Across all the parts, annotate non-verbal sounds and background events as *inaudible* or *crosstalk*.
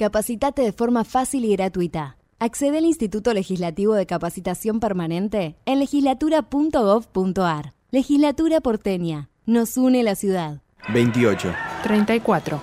Capacitate de forma fácil y gratuita. Accede al Instituto Legislativo de Capacitación Permanente en legislatura.gov.ar. Legislatura porteña. Nos une la ciudad. 28, 34,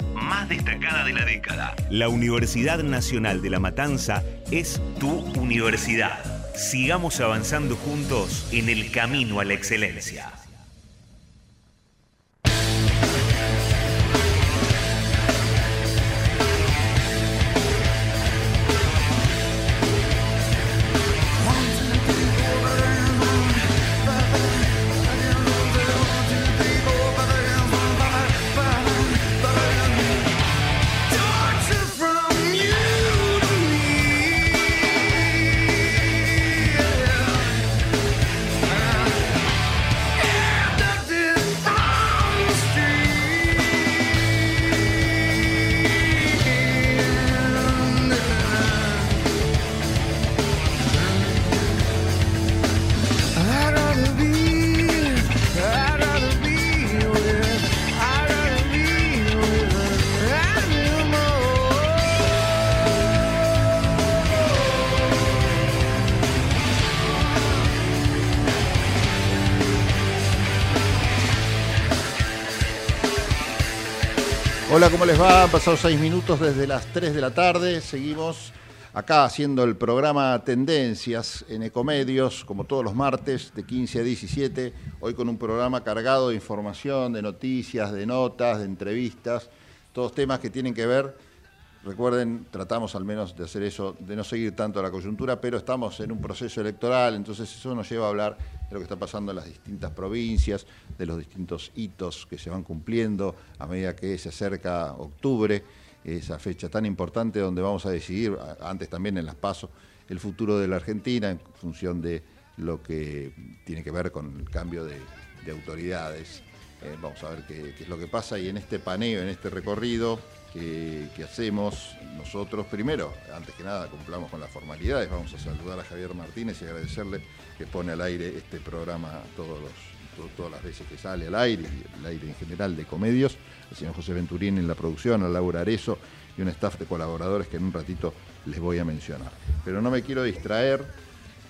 más destacada de la década. La Universidad Nacional de La Matanza es tu universidad. Sigamos avanzando juntos en el camino a la excelencia. Hola, ¿cómo les va? Han pasado seis minutos desde las 3 de la tarde. Seguimos acá haciendo el programa Tendencias en Ecomedios, como todos los martes, de 15 a 17. Hoy con un programa cargado de información, de noticias, de notas, de entrevistas, todos temas que tienen que ver. Recuerden, tratamos al menos de hacer eso, de no seguir tanto la coyuntura, pero estamos en un proceso electoral, entonces eso nos lleva a hablar de lo que está pasando en las distintas provincias, de los distintos hitos que se van cumpliendo a medida que se acerca octubre, esa fecha tan importante donde vamos a decidir, antes también en las pasos, el futuro de la Argentina en función de lo que tiene que ver con el cambio de, de autoridades. Eh, vamos a ver qué es lo que pasa y en este paneo, en este recorrido que, que hacemos nosotros, primero, antes que nada, cumplamos con las formalidades. Vamos a saludar a Javier Martínez y agradecerle que pone al aire este programa todos los, to- todas las veces que sale al aire, y el aire en general de comedios. Al señor José Venturín en la producción, a Laura Arezo y un staff de colaboradores que en un ratito les voy a mencionar. Pero no me quiero distraer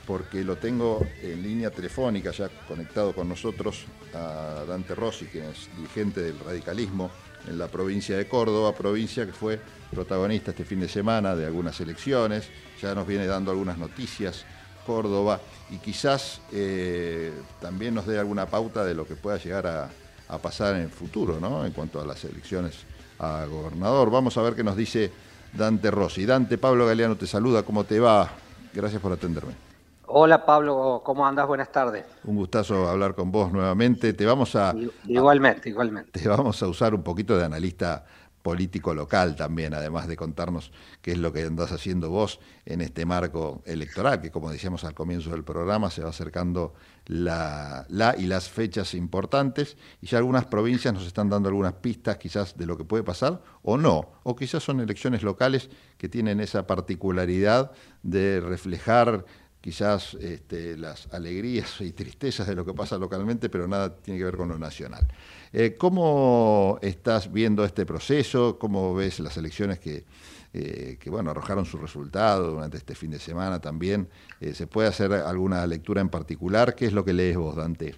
porque lo tengo en línea telefónica ya conectado con nosotros a Dante Rossi, quien es dirigente del radicalismo en la provincia de Córdoba, provincia que fue protagonista este fin de semana de algunas elecciones, ya nos viene dando algunas noticias Córdoba y quizás eh, también nos dé alguna pauta de lo que pueda llegar a, a pasar en el futuro, ¿no? En cuanto a las elecciones a gobernador. Vamos a ver qué nos dice Dante Rossi. Dante, Pablo Galeano te saluda, ¿cómo te va? Gracias por atenderme. Hola Pablo, ¿cómo andas? Buenas tardes. Un gustazo hablar con vos nuevamente. Te vamos a... Igualmente, igualmente. Te vamos a usar un poquito de analista político local también, además de contarnos qué es lo que andás haciendo vos en este marco electoral, que como decíamos al comienzo del programa, se va acercando la, la y las fechas importantes y ya algunas provincias nos están dando algunas pistas quizás de lo que puede pasar o no, o quizás son elecciones locales que tienen esa particularidad de reflejar quizás este, las alegrías y tristezas de lo que pasa localmente, pero nada tiene que ver con lo nacional. Eh, ¿Cómo estás viendo este proceso? ¿Cómo ves las elecciones que, eh, que bueno, arrojaron su resultado durante este fin de semana también? Eh, ¿Se puede hacer alguna lectura en particular? ¿Qué es lo que lees vos, Dante?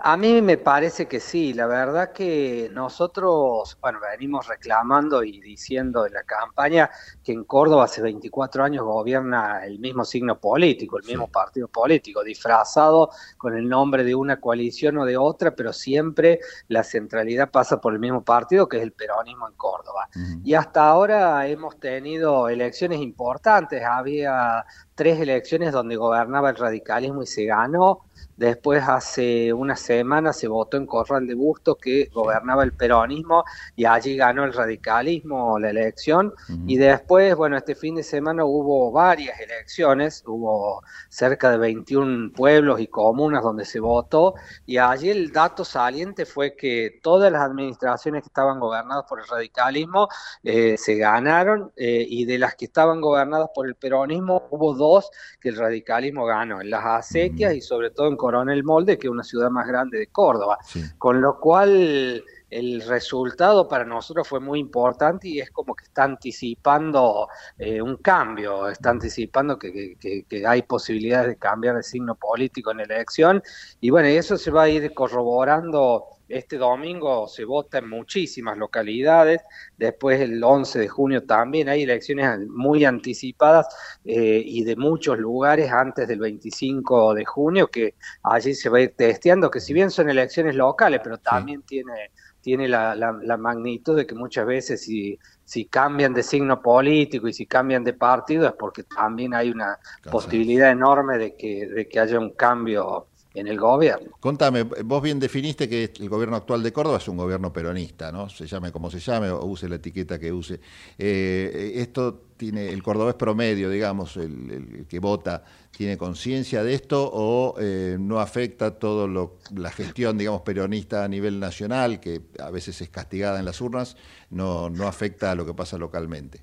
A mí me parece que sí, la verdad que nosotros, bueno, venimos reclamando y diciendo en la campaña que en Córdoba hace 24 años gobierna el mismo signo político, el mismo partido político, disfrazado con el nombre de una coalición o de otra, pero siempre la centralidad pasa por el mismo partido que es el peronismo en Córdoba. Y hasta ahora hemos tenido elecciones importantes, había tres elecciones donde gobernaba el radicalismo y se ganó, Después, hace una semana, se votó en Corral de Busto que gobernaba el peronismo y allí ganó el radicalismo la elección. Y después, bueno, este fin de semana hubo varias elecciones, hubo cerca de 21 pueblos y comunas donde se votó. Y allí el dato saliente fue que todas las administraciones que estaban gobernadas por el radicalismo eh, se ganaron eh, y de las que estaban gobernadas por el peronismo hubo dos que el radicalismo ganó, en las acequias y sobre todo en Coronel Molde, que es una ciudad más grande de Córdoba. Con lo cual el resultado para nosotros fue muy importante y es como que está anticipando eh, un cambio, está anticipando que, que, hay posibilidades de cambiar de signo político en la elección y bueno, eso se va a ir corroborando este domingo se vota en muchísimas localidades, después el 11 de junio también hay elecciones muy anticipadas eh, y de muchos lugares antes del 25 de junio que allí se va a ir testeando, que si bien son elecciones locales, pero también tiene, tiene la, la, magnitud de que muchas veces si, si cambian de signo político y si cambian de partido es porque también hay una posibilidad enorme de que, de que haya un cambio en el gobierno. Contame, vos bien definiste que el gobierno actual de Córdoba es un gobierno peronista, ¿no? Se llame como se llame o use la etiqueta que use. Eh, esto tiene, el cordobés promedio, digamos, el, que vota, ¿tiene conciencia de esto o eh, no afecta todo lo, la gestión, digamos, peronista a nivel nacional, que a veces es castigada en las urnas, no, no afecta a lo que pasa localmente?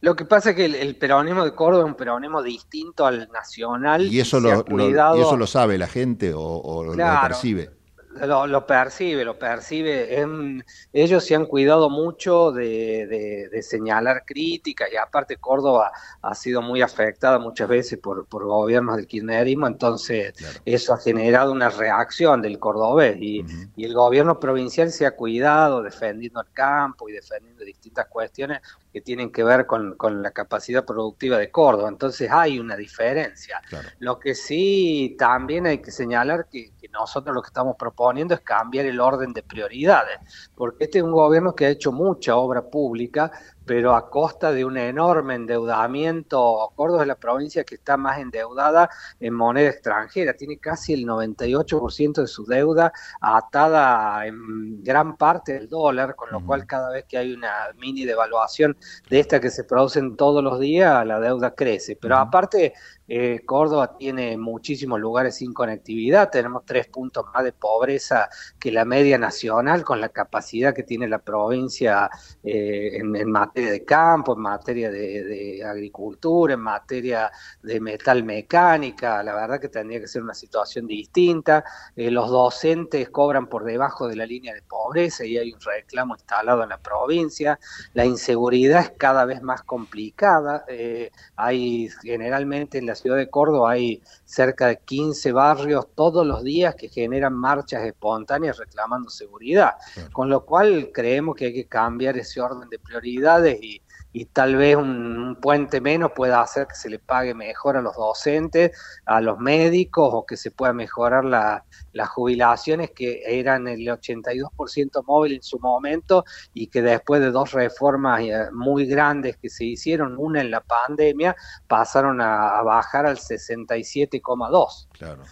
Lo que pasa es que el, peronismo de Córdoba es un peronismo distinto al nacional. ¿Y eso, lo, ¿y eso lo sabe la gente o, lo percibe? Lo, percibe, lo percibe. ellos se han cuidado mucho de, señalar críticas y aparte Córdoba ha sido muy afectada muchas veces por, gobiernos del kirchnerismo, entonces eso ha generado una reacción del cordobés y, y, el gobierno provincial se ha cuidado defendiendo el campo y defendiendo distintas cuestiones que tienen que ver con, la capacidad productiva de Córdoba. Entonces hay una diferencia. Lo que sí también hay que señalar que, que, nosotros lo que estamos proponiendo es cambiar el orden de prioridades, porque este es un gobierno que ha hecho mucha obra pública, pero a costa de un enorme endeudamiento. Córdoba es la provincia que está más endeudada en moneda extranjera, tiene casi el 98% de su deuda atada en gran parte al dólar, con lo cual cada vez que hay una mini devaluación de esta que se producen todos los días, la deuda crece. Pero aparte, eh, Córdoba tiene muchísimos lugares sin conectividad, tenemos tres puntos más de pobreza que la media nacional, con la capacidad que tiene la provincia eh, en, materia de campo, en materia de, agricultura, en materia de metal mecánica. La verdad que tendría que ser una situación distinta. Eh, los docentes cobran por debajo de la línea de pobreza y hay un reclamo instalado en la provincia. La inseguridad es cada vez más complicada. hay generalmente en la ciudad de Córdoba hay cerca de 15 barrios todos los días que generan marchas espontáneas reclamando seguridad, con lo cual creemos que hay que cambiar ese orden de prioridades y y tal vez un, puente menos pueda hacer que se le pague mejor a los docentes, a los médicos o que se pueda mejorar las jubilaciones que eran el 82% móvil en su momento y que después de dos reformas eh, muy grandes que se hicieron, una en la pandemia, pasaron a, bajar al 67,2. Claro.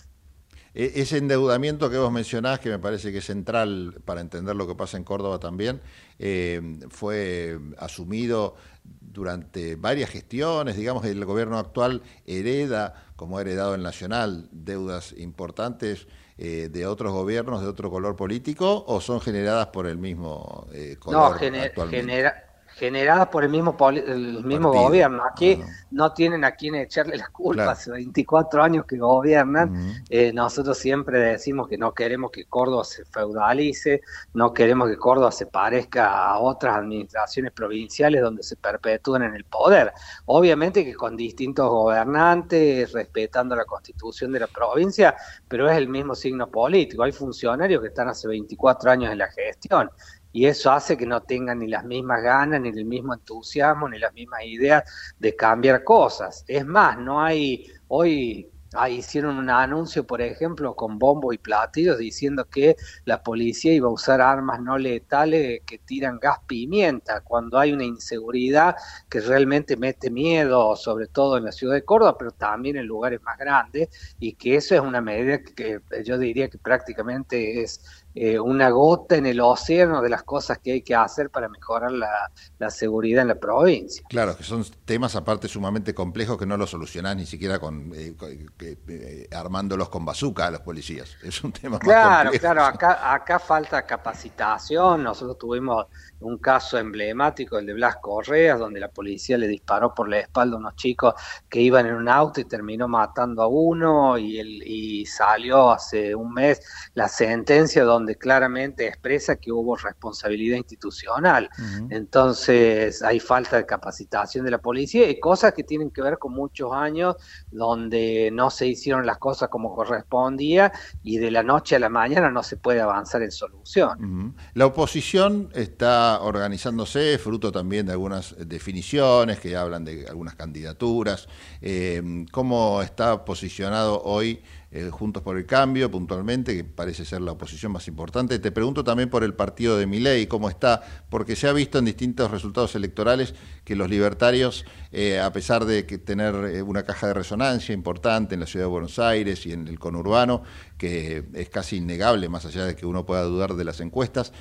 E, ese endeudamiento que vos mencionás, que me parece que es central para entender lo que pasa en Córdoba también, eh, fue asumido durante varias gestiones, digamos, el gobierno actual hereda, como ha heredado el Nacional, deudas importantes eh, de otros gobiernos de otro color político o son generadas por el mismo eh, color no, genera generadas por el mismo el mismo gobierno. Aquí no tienen a quién echarle las culpas, hace 24 años que gobiernan. Eh, nosotros siempre decimos que no queremos que Córdoba se feudalice, no queremos que Córdoba se parezca a otras administraciones provinciales donde se perpetúan en el poder. Obviamente que con distintos gobernantes, respetando la constitución de la provincia, pero es el mismo signo político. Hay funcionarios que están hace 24 años en la gestión y eso hace que no tengan ni las mismas ganas, ni el mismo entusiasmo, ni las mismas ideas de cambiar cosas. Es más, no hay, hoy hicieron un anuncio, por ejemplo, con bombo y platillos diciendo que la policía iba a usar armas no letales que tiran gas pimienta, cuando hay una inseguridad que realmente mete miedo, sobre todo en la ciudad de Córdoba, pero también en lugares más grandes, y que eso es una medida que yo diría que prácticamente es eh, una gota en el océano de las cosas que hay que hacer para mejorar la, seguridad en la provincia. Claro, que son temas aparte sumamente complejos que no los solucionás ni siquiera con, eh, eh, armándolos con bazuca a los policías. *laughs* Es un tema claro, Claro, acá, acá falta capacitación. Nosotros tuvimos un caso emblemático, el de Blas Correas, donde la policía le disparó por la espalda a unos chicos que iban en un auto y terminó matando a uno y, el, y salió hace un mes la sentencia donde claramente expresa que hubo responsabilidad institucional. Entonces hay falta de capacitación de la policía y cosas que tienen que ver con muchos años donde no se hicieron las cosas como correspondía y de la noche a la mañana no se puede avanzar en solución. La oposición está organizándose, fruto también de algunas definiciones que hablan de algunas candidaturas. Eh, ¿Cómo está posicionado hoy? Eh, Juntos por el Cambio, puntualmente, que parece ser la oposición más importante. Te pregunto también por el partido de Miley, cómo está, porque se ha visto en distintos resultados electorales que los libertarios, eh, a pesar de que tener eh, una caja de resonancia importante en la ciudad de Buenos Aires y en el conurbano, que es casi innegable, más allá de que uno pueda dudar de las encuestas,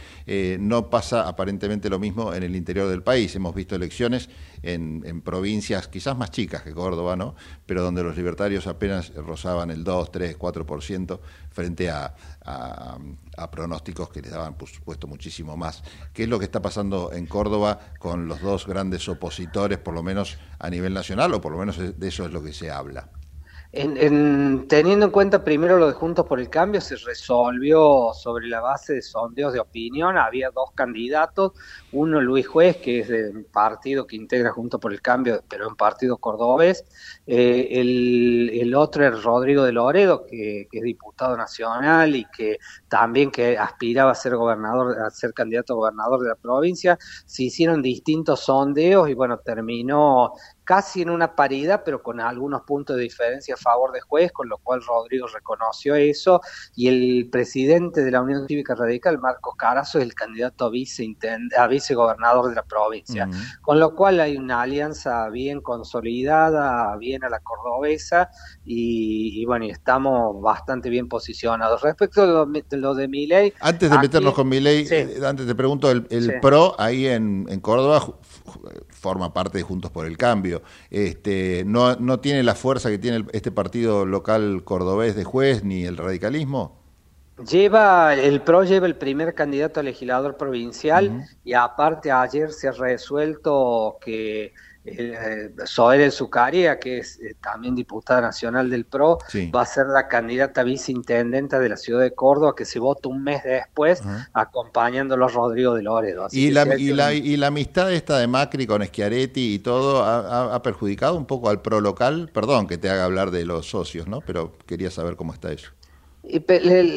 no pasa aparentemente lo mismo en el interior del país. Hemos visto elecciones en, provincias quizás más chicas que Córdoba, ¿no? pero donde los libertarios apenas rozaban el 2, 3, 4% frente a, pronósticos que les daban, por supuesto, muchísimo más. ¿Qué es lo que está pasando en Córdoba con los dos grandes opositores, por lo menos a nivel nacional, o por lo menos de eso es lo que se habla? En, teniendo en cuenta primero lo de Juntos por el Cambio, se resolvió sobre la base de sondeos de opinión. Había dos candidatos, uno Luis Juez, que es del partido que integra Juntos por el Cambio, pero en partido cordobés. Eh, el, otro es Rodrigo de Loredo, que, es diputado nacional y que también que aspiraba a ser gobernador, a ser candidato a gobernador de la provincia. Se hicieron distintos sondeos y bueno, terminó casi en una paridad, pero con algunos puntos de diferencia a favor de juez, con lo cual Rodrigo reconoció eso, y el presidente de la Unión Cívica Radical, Marcos Carazo, es el candidato a, vice a vicegobernador de la provincia, con lo cual hay una alianza bien consolidada, bien a la cordobesa, y, bueno, estamos bastante bien posicionados. Respecto a lo, de, lo de Miley... Antes de meternos con Miley, eh, antes te pregunto, el, PRO ahí en, en Córdoba forma parte de Juntos por el Cambio. Este, no, ¿No tiene la fuerza que tiene este partido local cordobés de juez ni el radicalismo? Lleva, el PRO lleva el primer candidato a legislador provincial y aparte ayer se ha resuelto que eh, Zoe Zucaria, que es eh, también diputada nacional del PRO, va a ser la candidata viceintendenta de la ciudad de Córdoba, que se vota un mes después, acompañándolo a Rodrigo de Loredo. ¿Y la, y, la, amistad esta de Macri con Schiaretti y todo ha, perjudicado un poco al PRO local? Perdón que te haga hablar de los socios, ¿no? Pero quería saber cómo está eso.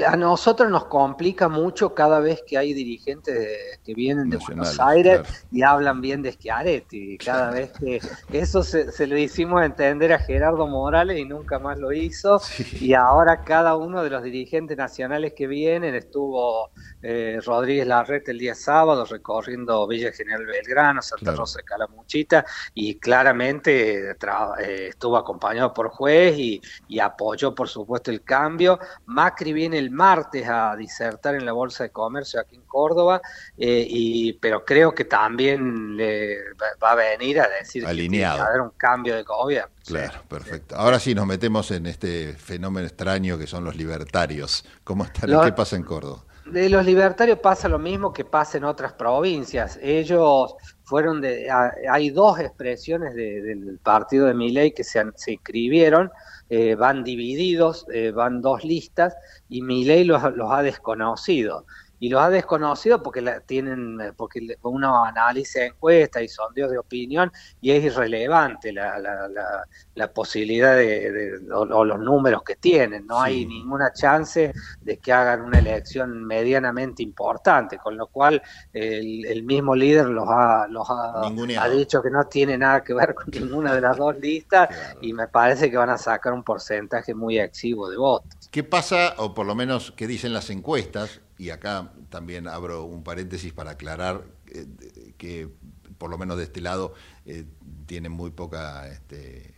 A nosotros nos complica mucho cada vez que hay dirigentes que vienen de Buenos Aires y hablan bien de Schiaretti. Cada vez que eso se, se, lo hicimos entender a Gerardo Morales y nunca más lo hizo. Y ahora cada uno de los dirigentes nacionales que vienen estuvo eh, Rodríguez Larrete el día sábado recorriendo Villa General Belgrano, Santa Rosa de Calamuchita y claramente eh, estuvo acompañado por juez y, y apoyó por supuesto el cambio Macri viene el martes a disertar en la Bolsa de Comercio aquí en Córdoba, eh, y, pero creo que también le va a venir a decir que va a haber un cambio de gobierno. Claro, perfecto. Ahora sí nos metemos en este fenómeno extraño que son los libertarios. ¿Cómo está? ¿Qué pasa en Córdoba? De los libertarios pasa lo mismo que pasa en otras provincias. Ellos fueron de, hay dos expresiones del partido de Miley que se, se inscribieron eh, van divididos, eh, van dos listas, y Milei los, los ha desconocido y los ha desconocido porque la, tienen porque uno analiza encuestas y sondeos de opinión y es irrelevante la, la, la, posibilidad de, o, los números que tienen. No hay ninguna chance de que hagan una elección medianamente importante con lo cual el, el mismo líder los ha los ha, ha, dicho que no tiene nada que ver con ninguna de las dos listas y me parece que van a sacar un porcentaje muy exiguo de votos. ¿Qué pasa, o por lo menos qué dicen las encuestas? Y acá también abro un paréntesis para aclarar eh, que por lo menos de este lado eh, tiene muy poca este,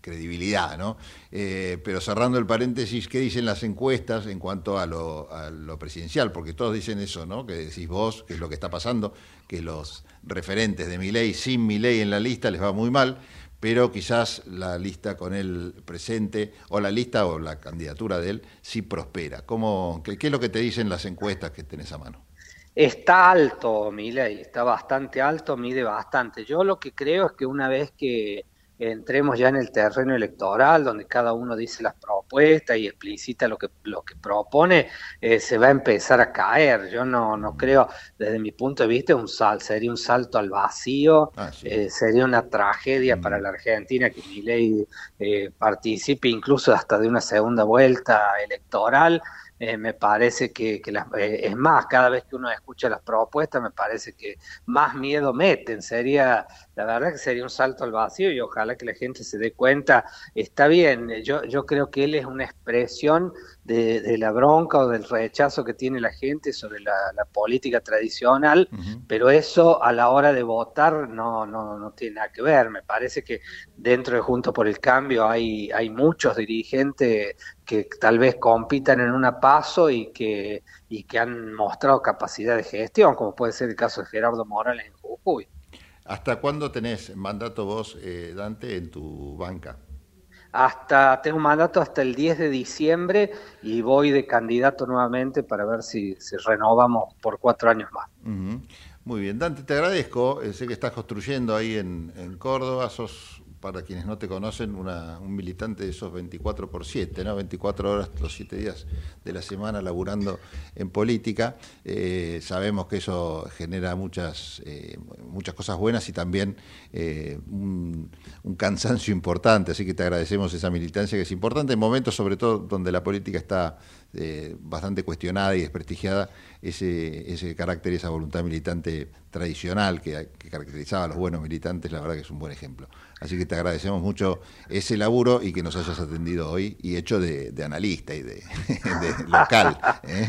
credibilidad, ¿no? Eh, pero cerrando el paréntesis, ¿qué dicen las encuestas en cuanto a lo, a lo, presidencial? Porque todos dicen eso, ¿no? Que decís vos, que es lo que está pasando, que los referentes de mi ley, sin mi ley en la lista, les va muy mal pero quizás la lista con él presente, o la lista o la candidatura de él, sí prospera. ¿Cómo, qué, es lo que te dicen las encuestas que tenés a mano? Está alto, Milei, está bastante alto, mide bastante. Yo lo que creo es que una vez que entremos ya en el terreno electoral, donde cada uno dice las propuestas y explicita lo que, lo que propone, eh, se va a empezar a caer. Yo no, no creo, desde mi punto de vista, un sal, sería un salto al vacío, ah, eh, sería una tragedia para mm. la Argentina que mi eh, participe incluso hasta de una segunda vuelta electoral. Eh, me parece que, eh, es más, cada vez que uno escucha las propuestas, me parece que más miedo meten. Sería, la verdad que sería un salto al vacío y ojalá que la gente se dé cuenta. Está bien, yo, yo creo que él es una expresión de, la bronca o del rechazo que tiene la gente sobre la, política tradicional, pero eso a la hora de votar no, no, no tiene nada que ver. Me parece que dentro de Junto por el Cambio hay, hay muchos dirigentes que tal vez compitan en una paso y que, y que han mostrado capacidad de gestión, como puede ser el caso de Gerardo Morales en Jujuy. ¿Hasta cuándo tenés mandato vos, eh, Dante, en tu banca? Hasta, tengo un mandato hasta el 10 de diciembre y voy de candidato nuevamente para ver si, renovamos por cuatro años más. Muy bien, Dante, te agradezco. Eh, sé que estás construyendo ahí en, en Córdoba, sos para quienes no te conocen, un militante de esos 24 por 7, ¿no? 24 horas los 7 días de la semana laburando en política. Eh, sabemos que eso genera muchas, eh, muchas cosas buenas y también eh, un, cansancio importante, así que te agradecemos esa militancia que es importante en momentos sobre todo donde la política está bastante cuestionada y desprestigiada, ese, ese carácter y esa voluntad militante tradicional que, que caracterizaba a los buenos militantes, la verdad que es un buen ejemplo. Así que te agradecemos mucho ese laburo y que nos hayas atendido hoy y hecho de, analista y *laughs* de, local. ¿eh?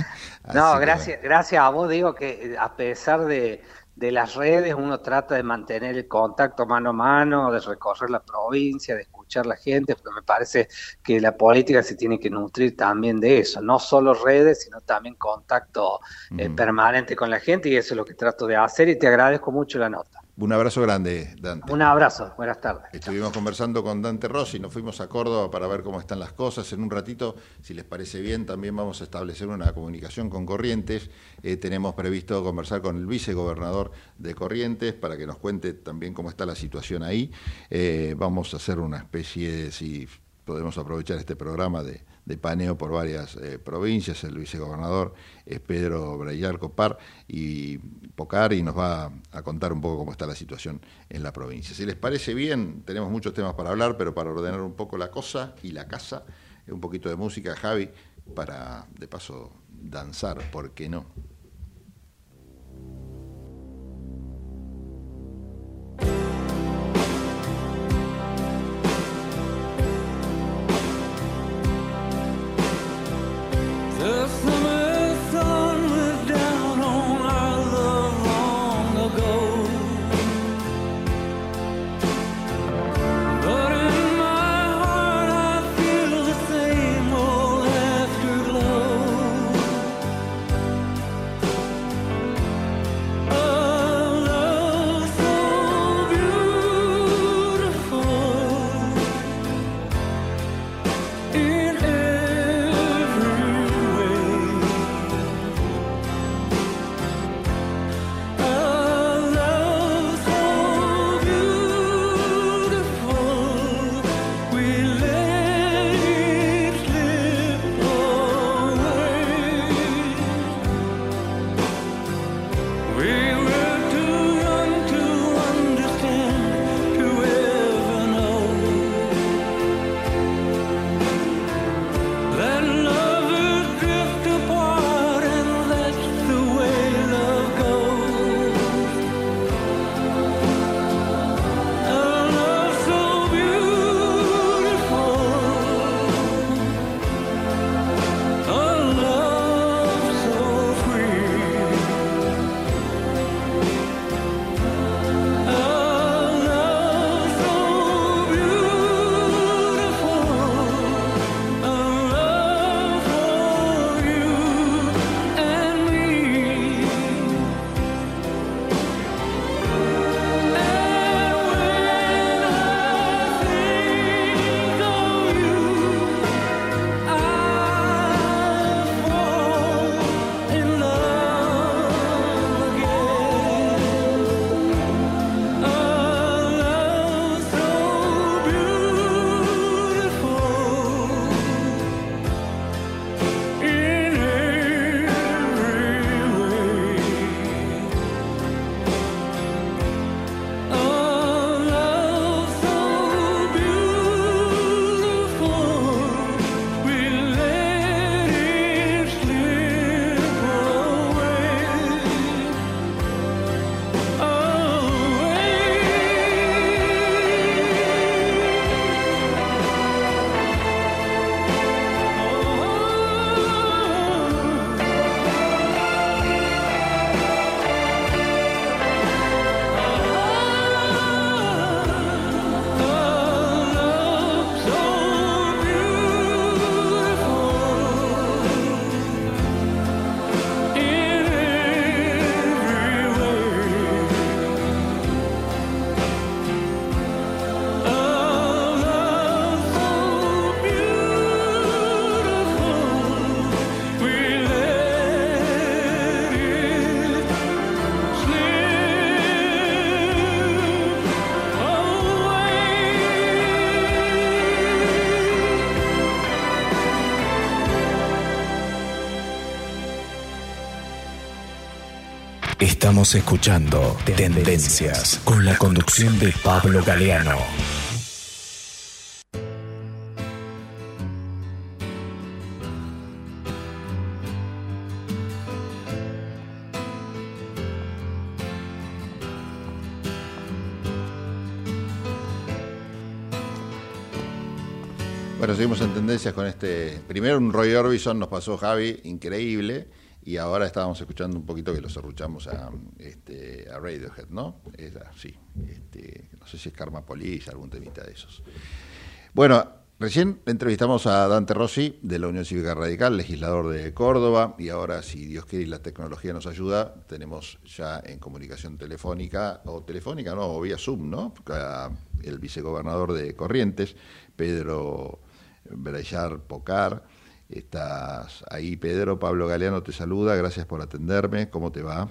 No, gracias, gracias a vos. Digo que a pesar de, las redes uno trata de mantener el contacto mano a mano, de recorrer la provincia, de escuchar a la gente, porque me parece que la política se tiene que nutrir también de eso, no solo redes, sino también contacto eh, permanente con la gente y eso es lo que trato de hacer y te agradezco mucho la nota. Un abrazo grande, Dante. Un abrazo, buenas tardes. Estuvimos conversando con Dante Rossi, nos fuimos a Córdoba para ver cómo están las cosas. En un ratito, si les parece bien, también vamos a establecer una comunicación con Corrientes. Eh, tenemos previsto conversar con el vicegobernador de Corrientes para que nos cuente también cómo está la situación ahí. Eh, vamos a hacer una especie de, si podemos aprovechar este programa de, de paneo por varias eh, provincias. El vicegobernador es Pedro Brayar Copar y Pocar y nos va a contar un poco cómo está la situación en la provincia. Si les parece bien, tenemos muchos temas para hablar, pero para ordenar un poco la cosa y la casa, un poquito de música, Javi, para de paso danzar, ¿por qué no? Estamos escuchando Tendencias con la conducción de Pablo Galeano. Bueno, seguimos en tendencias con este. Primero un Roy Orbison nos pasó Javi, increíble. Y ahora estábamos escuchando un poquito que los arruchamos a, este, Radiohead, ¿no? sí. Este, no sé si es Karma Police, algún temita de esos. Bueno, Recién entrevistamos a Dante Rossi de la Unión Cívica Radical, legislador de Córdoba, y ahora, si Dios quiere y la tecnología nos ayuda, tenemos ya en comunicación telefónica, o telefónica, no, o vía Zoom, ¿no? El vicegobernador de Corrientes, Pedro Brayar Pocar. Estás ahí, Pedro. Pablo Galeano te saluda, gracias por atenderme. ¿Cómo te va?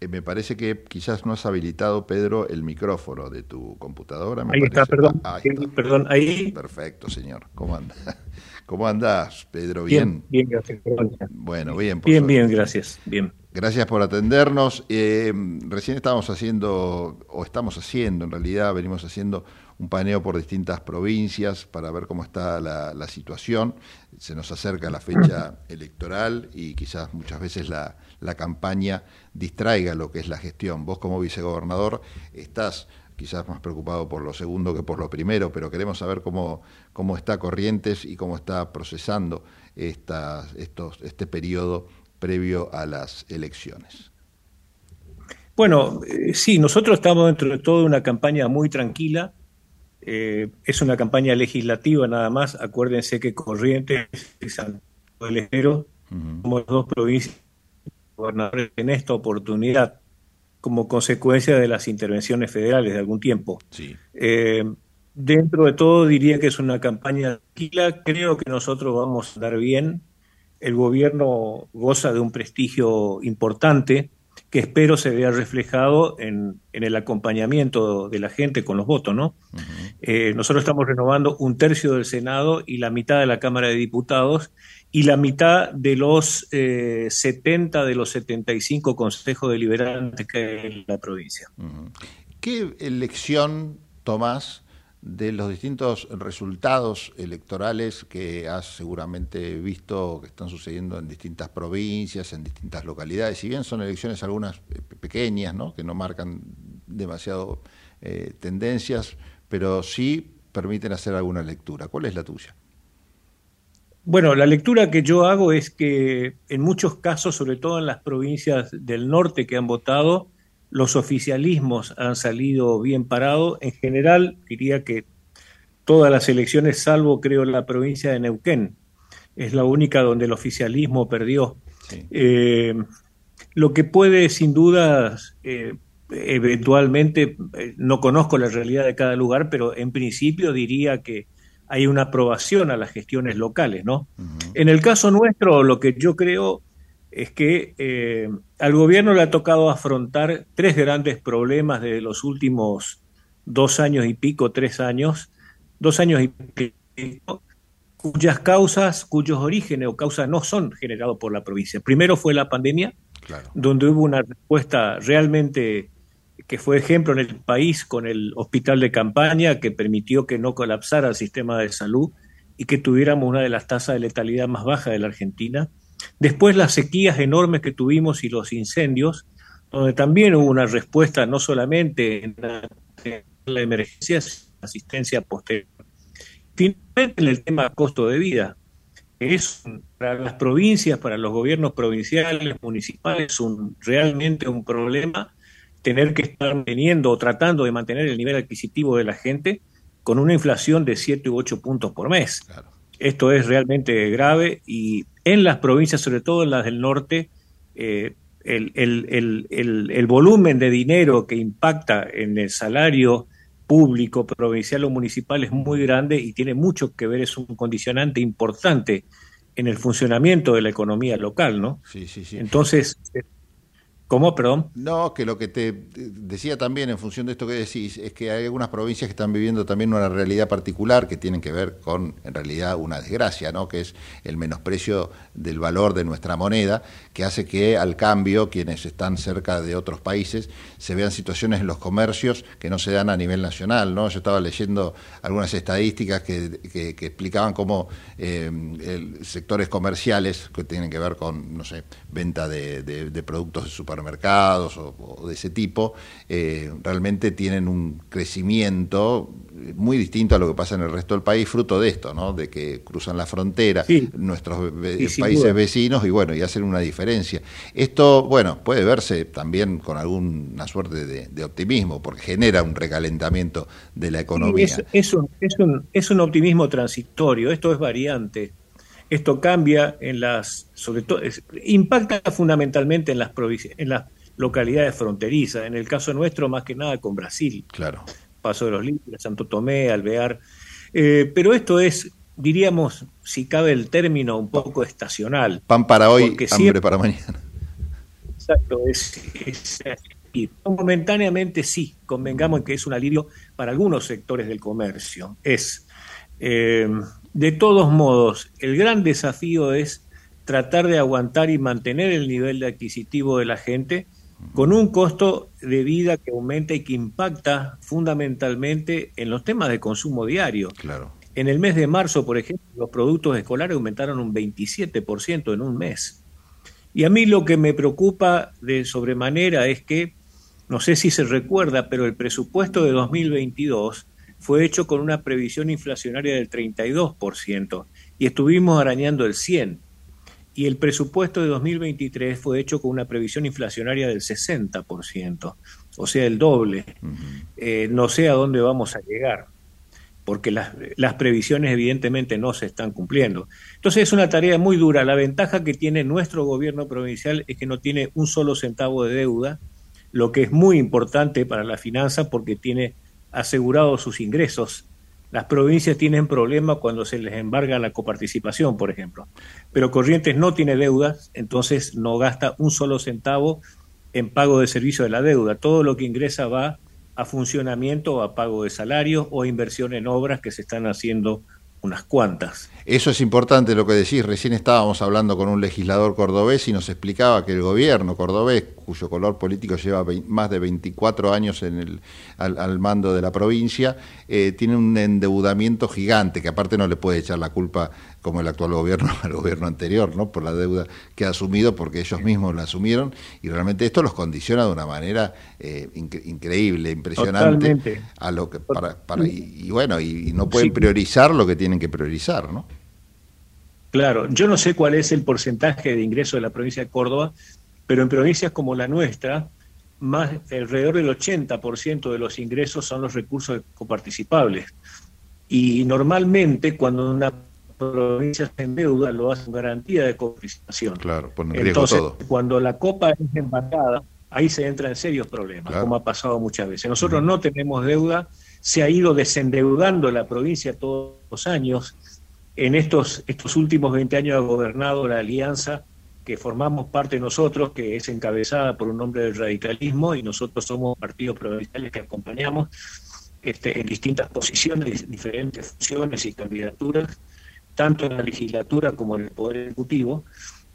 Eh, me parece que quizás no has habilitado, Pedro, el micrófono de tu computadora. ahí está, perdón. Ah, perdón, ahí. Perfecto, señor. ¿Cómo andas? *laughs* ¿Cómo andás, Pedro? ¿Bien? Bien, gracias. Bueno, bien. bien, bien, gracias. Bien. Gracias por atendernos. Eh, recién estábamos haciendo, o estamos haciendo, en realidad venimos haciendo un paneo por distintas provincias para ver cómo está la, la situación. Se nos acerca la fecha *clears throat* electoral y quizás muchas veces la, la campaña distraiga lo que es la gestión. Vos como vicegobernador estás quizás más preocupado por lo segundo que por lo primero, pero queremos saber cómo, cómo está Corrientes y cómo está procesando estas, estos, este periodo previo a las elecciones. Bueno, eh, sí, nosotros estamos dentro de todo una campaña muy tranquila. Eh, es una campaña legislativa nada más. Acuérdense que Corrientes y Santiago del Estero somos dos provincias gobernadores en esta oportunidad como consecuencia de las intervenciones federales de algún tiempo. Eh, dentro de todo diría que es una campaña tranquila, creo que nosotros vamos a andar bien, el gobierno goza de un prestigio importante que espero se vea reflejado en, el acompañamiento de la gente con los votos, ¿no? Eh, nosotros estamos renovando un tercio del Senado y la mitad de la Cámara de Diputados y la mitad de los 70 eh, de los 75 consejos deliberantes que hay en la provincia. ¿Qué elección tomás de los distintos resultados electorales que has seguramente visto que están sucediendo en distintas provincias, en distintas localidades? Si bien son elecciones algunas pequeñas, ¿no? que no marcan demasiado eh, tendencias, pero sí permiten hacer alguna lectura. ¿Cuál es la tuya? Bueno, la lectura que yo hago es que en muchos casos, sobre todo en las provincias del norte que han votado, los oficialismos han salido bien parados. En general, diría que todas las elecciones, salvo creo la provincia de Neuquén, es la única donde el oficialismo perdió. Eh, lo que puede, sin duda, eh, eventualmente, eh, no conozco la realidad de cada lugar, pero en principio diría que hay una aprobación a las gestiones locales, ¿no? En el caso nuestro, lo que yo creo es que eh, al gobierno le ha tocado afrontar tres grandes problemas de los últimos dos años y pico, tres años, dos años y pico, cuyas causas, cuyos orígenes o causas no son generados por la provincia. Primero fue la pandemia, donde hubo una respuesta realmente que fue ejemplo en el país con el hospital de campaña que permitió que no colapsara el sistema de salud y que tuviéramos una de las tasas de letalidad más bajas de la Argentina. Después las sequías enormes que tuvimos y los incendios, donde también hubo una respuesta no solamente en la, emergencia, sino en la asistencia posterior. Finalmente, en el tema costo de vida, es para las provincias, para los gobiernos provinciales, municipales, un, realmente un problema tener que estar manteniendo o tratando de mantener el nivel adquisitivo de la gente con una inflación de 7 u 8 puntos por mes. Esto es realmente grave y en las provincias, sobre todo en las del norte, eh, el, el, el, el, volumen de dinero que impacta en el salario público, provincial o municipal es muy grande y tiene mucho que ver, es un condicionante importante en el funcionamiento de la economía local, ¿no? Sí, sí, sí. Entonces, ¿Cómo, perdón? No, que lo que te decía también en función de esto que decís es que hay algunas provincias que están viviendo también una realidad particular que tienen que ver con, en realidad, una desgracia, ¿no? Que es el menosprecio del valor de nuestra moneda, que hace que al cambio quienes están cerca de otros países se vean situaciones en los comercios que no se dan a nivel nacional, ¿no? Yo estaba leyendo algunas estadísticas que, explicaban cómo eh, sectores comerciales que tienen que ver con, no sé, venta de, de productos de supermercados supermercados o, de ese tipo, eh, realmente tienen un crecimiento muy distinto a lo que pasa en el resto del país, fruto de esto, ¿no? De que cruzan la frontera nuestros países vecinos y bueno, y hacen una diferencia. Esto, bueno, puede verse también con alguna suerte de, optimismo, porque genera un recalentamiento de la economía. es, un, es, un, es un optimismo transitorio, esto es variante. Esto cambia en las, sobre todo, impacta fundamentalmente en las en las localidades fronterizas. En el caso nuestro, más que nada con Brasil. Claro. Paso de los Libres, Santo Tomé, Alvear. Eh, pero esto es, diríamos, si cabe el término, un poco estacional. Pan para hoy, hambre para mañana. Exacto, es, y momentáneamente sí, convengamos en que es un alivio para algunos sectores del comercio. Es, eh, de todos modos, el gran desafío es tratar de aguantar y mantener el nivel de adquisitivo de la gente con un costo de vida que aumenta y que impacta fundamentalmente en los temas de consumo diario. Claro. En el mes de marzo, por ejemplo, los productos escolares aumentaron un 27% en un mes. Y a mí lo que me preocupa de sobremanera es que, no sé si se recuerda, pero el presupuesto de 2022 fue hecho con una previsión inflacionaria del 32% y estuvimos arañando el 100% y el presupuesto de 2023 fue hecho con una previsión inflacionaria del 60%, o sea, el doble. Eh, no sé a dónde vamos a llegar, porque las, las, previsiones evidentemente no se están cumpliendo. Entonces es una tarea muy dura. La ventaja que tiene nuestro gobierno provincial es que no tiene un solo centavo de deuda, lo que es muy importante para la finanza porque tiene asegurado sus ingresos las provincias tienen problemas cuando se les embarga la coparticipación, por ejemplo. Pero Corrientes no tiene deudas, entonces no gasta un solo centavo en pago de servicio de la deuda. Todo lo que ingresa va a funcionamiento, a pago de salarios o inversión en obras que se están haciendo unas cuantas. Eso es importante lo que decís. Recién estábamos hablando con un legislador cordobés y nos explicaba que el gobierno cordobés, cuyo color político lleva más de 24 años en el, al, mando de la provincia, eh, tiene un endeudamiento gigante, que aparte no le puede echar la culpa como el actual gobierno *laughs* al gobierno anterior, ¿no? Por la deuda que ha asumido, porque ellos mismos la asumieron, y realmente esto los condiciona de una manera eh, increíble, impresionante, a lo que para, para y, bueno, y, no pueden priorizar lo que tienen que priorizar, ¿no? Claro, yo no sé cuál es el porcentaje de ingreso de la provincia de Córdoba, pero en provincias como la nuestra, más alrededor del 80% de los ingresos son los recursos coparticipables. Y normalmente cuando una provincias en deuda lo hacen garantía de coparticipación. Claro, Entonces, cuando la copa es embarcada, ahí se entra en serios problemas, como ha pasado muchas veces. Nosotros no tenemos deuda, se ha ido desendeudando la provincia todos los años. En estos, estos últimos 20 años ha gobernado la alianza que formamos parte nosotros, que es encabezada por un hombre del radicalismo, y nosotros somos partidos provinciales que acompañamos este, en distintas posiciones, diferentes funciones y candidaturas tanto en la legislatura como en el Poder Ejecutivo,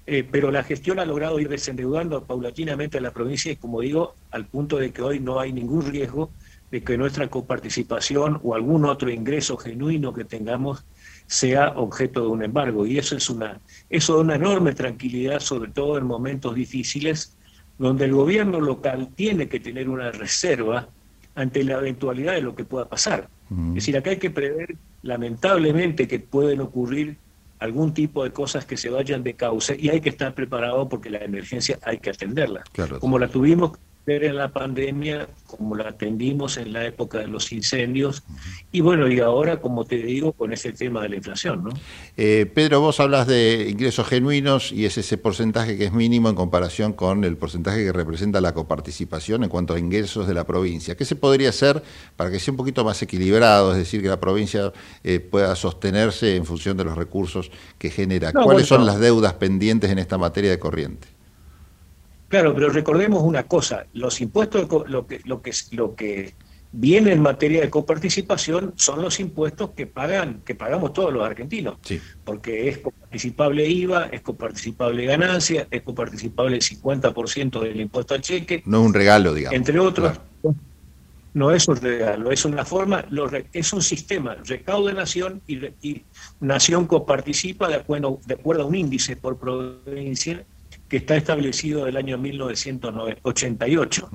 eh, pero la gestión ha logrado ir desendeudando paulatinamente a la provincia y, como digo, al punto de que hoy no hay ningún riesgo de que nuestra coparticipación o algún otro ingreso genuino que tengamos sea objeto de un embargo. Y eso es una, eso una enorme tranquilidad, sobre todo en momentos difíciles, donde el gobierno local tiene que tener una reserva ante la eventualidad de lo que pueda pasar. Es decir, acá hay que prever lamentablemente que pueden ocurrir algún tipo de cosas que se vayan de causa y hay que estar preparado porque la emergencia hay que atenderla. Como la tuvimos en la pandemia, como la atendimos en la época de los incendios, y bueno, y ahora, como te digo, con ese tema de la inflación. ¿no? Eh, Pedro, vos hablas de ingresos genuinos y es ese porcentaje que es mínimo en comparación con el porcentaje que representa la coparticipación en cuanto a ingresos de la provincia. ¿Qué se podría hacer para que sea un poquito más equilibrado, es decir, que la provincia eh, pueda sostenerse en función de los recursos que genera? ¿Cuáles son las deudas pendientes en esta materia de corriente? Claro, pero recordemos una cosa, los impuestos, lo que, lo que, lo que viene en materia de coparticipación son los impuestos que pagan, que pagamos todos los argentinos. Porque es coparticipable IVA, es coparticipable ganancia, es coparticipable el 50% del impuesto al cheque. No es un regalo, digamos. Entre otros. No es un regalo, es una forma, es un sistema, recaude nación y, y nación coparticipa de acuerdo, de acuerdo a un índice por provincia que está establecido del año 1988,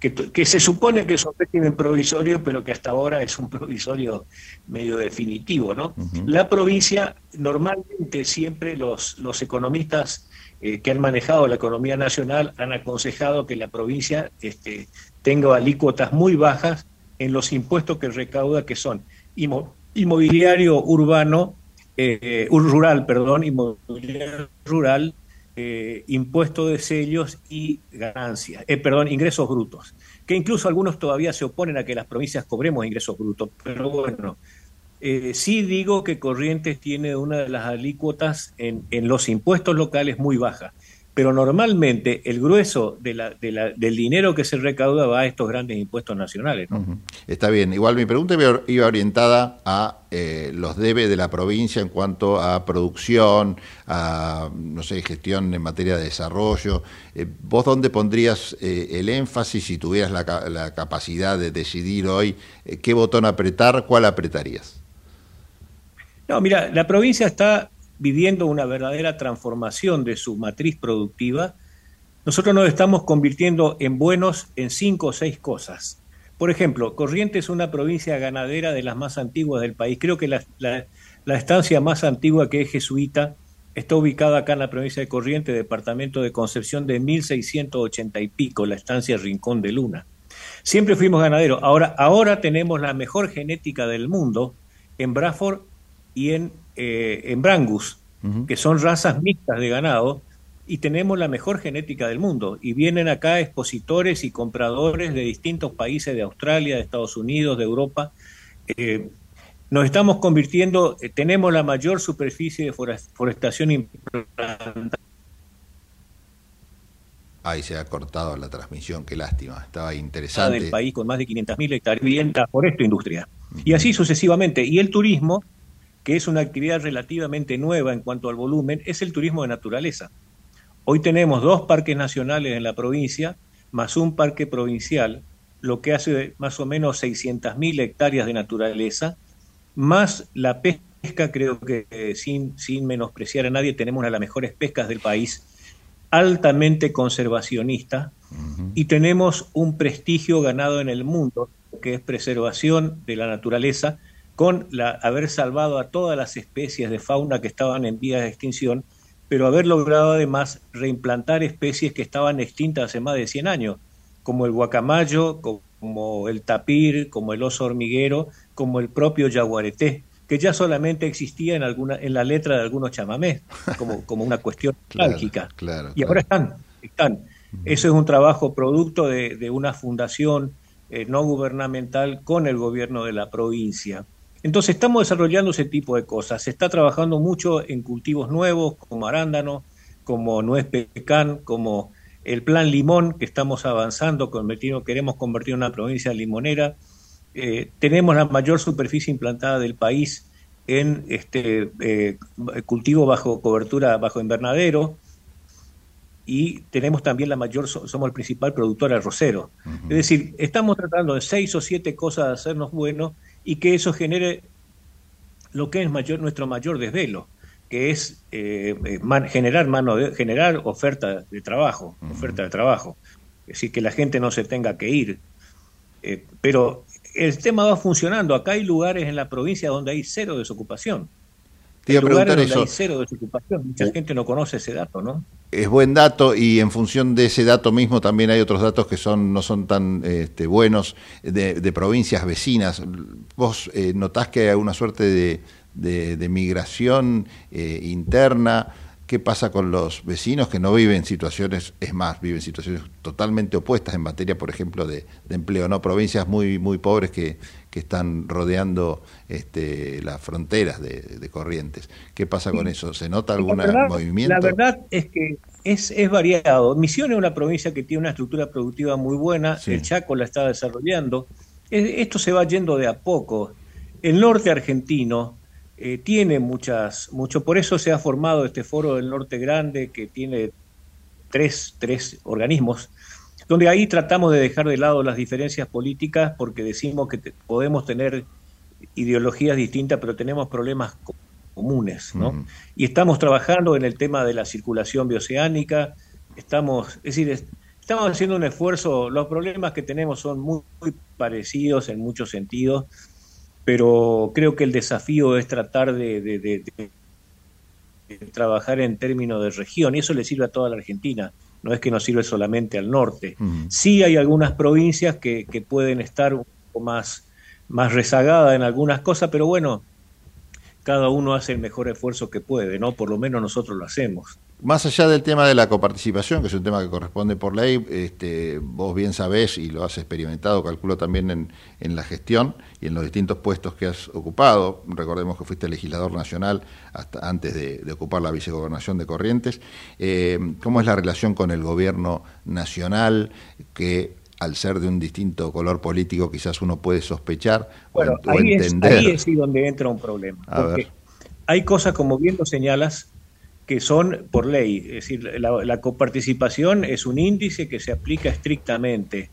que, que, se supone que es un régimen provisorio, pero que hasta ahora es un provisorio medio definitivo. ¿no? La provincia, normalmente siempre los, los economistas eh, que han manejado la economía nacional han aconsejado que la provincia este, tenga alícuotas muy bajas en los impuestos que recauda, que son inmobiliario urbano, eh, rural, perdón, inmobiliario rural, eh, impuesto de sellos y ganancias, eh, perdón, ingresos brutos, que incluso algunos todavía se oponen a que las provincias cobremos ingresos brutos, pero bueno, eh, sí digo que Corrientes tiene una de las alícuotas en, en los impuestos locales muy baja pero normalmente el grueso de la, del dinero que se recauda va a estos grandes impuestos nacionales. Está bien. Igual mi pregunta iba orientada a eh, los debes de la provincia en cuanto a producción, a, no sé, gestión en materia de desarrollo. Eh, ¿Vos dónde pondrías eh, el énfasis si tuvieras la, la capacidad de decidir hoy qué botón apretar, cuál apretarías? No, mira, la provincia está viviendo una verdadera transformación de su matriz productiva, nosotros nos estamos convirtiendo en buenos en cinco o seis cosas. Por ejemplo, Corrientes es una provincia ganadera de las más antiguas del país. Creo que la, estancia más antigua que es jesuita está ubicada acá en la provincia de Corrientes, departamento de Concepción de 1680 y pico, la estancia Rincón de Luna. Siempre fuimos ganaderos. Ahora, ahora tenemos la mejor genética del mundo en Braford y en eh, en Brangus, que son razas mixtas de ganado, y tenemos la mejor genética del mundo. Y vienen acá expositores y compradores de distintos países de Australia, de Estados Unidos, de Europa. Eh, nos estamos convirtiendo, eh, tenemos la mayor superficie de forestación implantada. Ahí se ha cortado la transmisión, qué lástima, estaba interesante. Del país con más de 500.000 hectáreas por esta industria. Y así sucesivamente. Y el turismo, que es una actividad relativamente nueva en cuanto al volumen, es el turismo de naturaleza. Hoy tenemos dos parques nacionales en la provincia, más un parque provincial, lo que hace más o menos 600.000 hectáreas de naturaleza, más la pesca, creo que eh, sin, sin menospreciar a nadie, tenemos una de las mejores pescas del país, altamente conservacionista, y tenemos un prestigio ganado en el mundo, que es preservación de la naturaleza, con la, haber salvado a todas las especies de fauna que estaban en vías de extinción, pero haber logrado además reimplantar especies que estaban extintas hace más de 100 años, como el guacamayo, como el tapir, como el oso hormiguero, como el propio yaguareté, que ya solamente existía en alguna en la letra de algunos chamamés, como, como una cuestión *laughs* trágica. y ahora están, están. Eso es un trabajo producto de, una fundación eh, no gubernamental con el gobierno de la provincia. Entonces estamos desarrollando ese tipo de cosas. Se está trabajando mucho en cultivos nuevos como arándano, como nuez pecan, como el plan limón que estamos avanzando, queremos convertir en una provincia limonera. Eh, tenemos la mayor superficie implantada del país en este eh, cultivo bajo cobertura, bajo invernadero, y tenemos también la mayor, somos el principal productor arrocero. Es decir, estamos tratando de seis o siete cosas de hacernos buenos y que eso genere lo que es mayor, nuestro mayor desvelo, que es eh, eh, generar mano de, generar oferta de trabajo, oferta de trabajo, es decir, que la gente no se tenga que ir. Eh, pero el tema va funcionando. Acá hay lugares en la provincia donde hay cero desocupación. Te iba a preguntar eso. Hay cero desocupación. Mucha gente no conoce ese dato, ¿no? Es buen dato y en función de ese dato mismo también hay otros datos que son no son tan este, buenos de, provincias vecinas. ¿Vos eh, notás que hay una suerte de, de, migración eh, interna? ¿Qué pasa con los vecinos que no viven situaciones, es más, viven situaciones totalmente opuestas en materia, por ejemplo, de, empleo, ¿no? Provincias muy, muy pobres que, que están rodeando este, las fronteras de, Corrientes. ¿Qué pasa con eso? ¿Se nota algún movimiento? La verdad es que es, es variado. Misiones es una provincia que tiene una estructura productiva muy buena, el Chaco la está desarrollando. Esto se va yendo de a poco. El norte argentino eh, tiene muchas, mucho, por eso se ha formado este foro del norte grande que tiene tres, tres organismos donde ahí tratamos de dejar de lado las diferencias políticas porque decimos que podemos tener ideologías distintas, pero tenemos problemas comunes, ¿no? Y estamos trabajando en el tema de la circulación bioceánica, estamos, es decir, estamos haciendo un esfuerzo, los problemas que tenemos son muy, parecidos en muchos sentidos, pero creo que el desafío es tratar de, trabajar en términos de región, y eso le sirve a toda la Argentina, no es que nos sirve solamente al norte. Sí hay algunas provincias que, que pueden estar un poco más, más rezagadas en algunas cosas, pero bueno, cada uno hace el mejor esfuerzo que puede, ¿no? Por lo menos nosotros lo hacemos. Más allá del tema de la coparticipación, que es un tema que corresponde por ley, este, vos bien sabés y lo has experimentado, calculo también en, la gestión y en los distintos puestos que has ocupado. Recordemos que fuiste legislador nacional hasta antes de, ocupar la vicegobernación de Corrientes. Eh, ¿Cómo es la relación con el gobierno nacional que al ser de un distinto color político, quizás uno puede sospechar o, entender. ahí es donde entra un problema. porque hay cosas, como bien lo señalas, que son por ley. Es decir, la, coparticipación es un índice que se aplica estrictamente.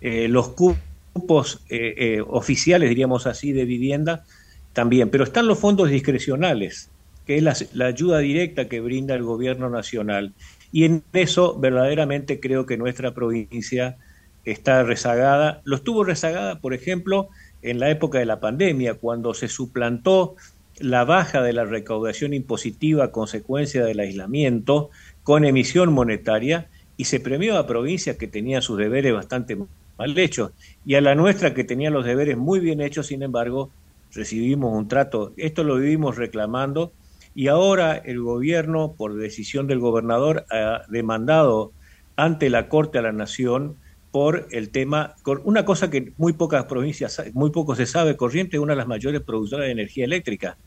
Eh, los cupos eh, eh, oficiales, diríamos así, de vivienda también. Pero están los fondos discrecionales, que es la, la ayuda directa que brinda el gobierno nacional. Y en eso verdaderamente creo que nuestra provincia está rezagada. Lo estuvo rezagada, por ejemplo, en la época de la pandemia, cuando se suplantó la baja de la recaudación impositiva a consecuencia del aislamiento con emisión monetaria y se premió a provincias que tenían sus deberes bastante mal hechos y a la nuestra que tenía los deberes muy bien hechos, sin embargo, recibimos un trato. Esto lo vivimos reclamando y ahora el gobierno, por decisión del gobernador, ha demandado ante la Corte a la Nación por el tema, una cosa que muy pocas provincias, muy poco se sabe, Corrientes es una de las mayores productoras de energía eléctrica,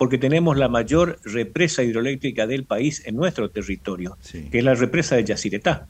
porque tenemos la mayor represa hidroeléctrica del país en nuestro territorio, que es la represa de Yacyretá.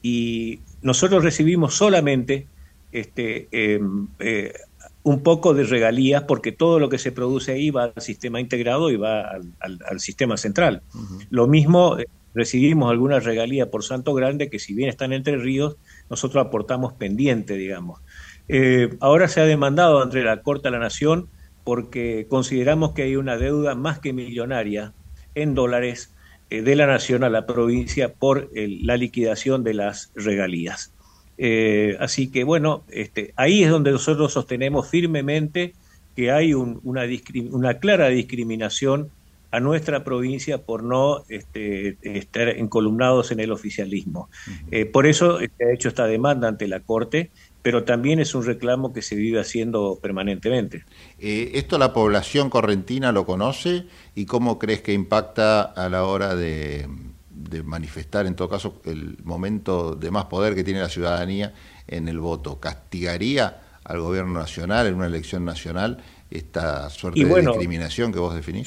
Y nosotros recibimos solamente este, em, eh, un poco de regalías porque todo lo que se produce ahí va al sistema integrado y va al, sistema central. Lo mismo eh, recibimos alguna regalía por Santo Grande que si bien están entre ríos, nosotros aportamos pendiente, digamos. Eh, ahora se ha demandado entre la Corte de la Nación porque consideramos que hay una deuda más que millonaria en dólares eh, de la Nación a la provincia por la liquidación de las regalías. Eh, así que bueno, este, ahí es donde nosotros sostenemos firmemente que hay una, una clara discriminación a nuestra provincia por no este, estar encolumnados en el oficialismo. Eh, por eso se ha hecho esta demanda ante la Corte, pero también es un reclamo que se vive haciendo permanentemente. Eh, ¿Esto la población correntina lo conoce y cómo crees que impacta a la hora de, de manifestar, en todo caso, el momento de más poder que tiene la ciudadanía en el voto? ¿Castigaría al gobierno nacional en una elección nacional esta suerte de discriminación que vos definís?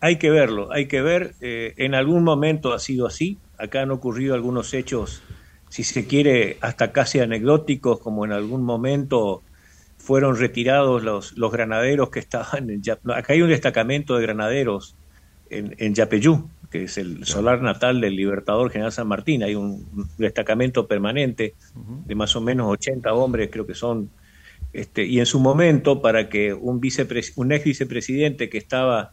Hay que verlo, hay que ver. Eh, en algún momento ha sido así. Acá han ocurrido algunos hechos, si se quiere, hasta casi anecdóticos, como en algún momento fueron retirados los, los granaderos que estaban en Acá hay un destacamento de granaderos en, en Yapeyú, que es el solar natal del Libertador General San Martín. Hay un destacamento permanente de más o menos 80 hombres, creo que son. Este, y en su momento, para que un, un ex vicepresidente que estaba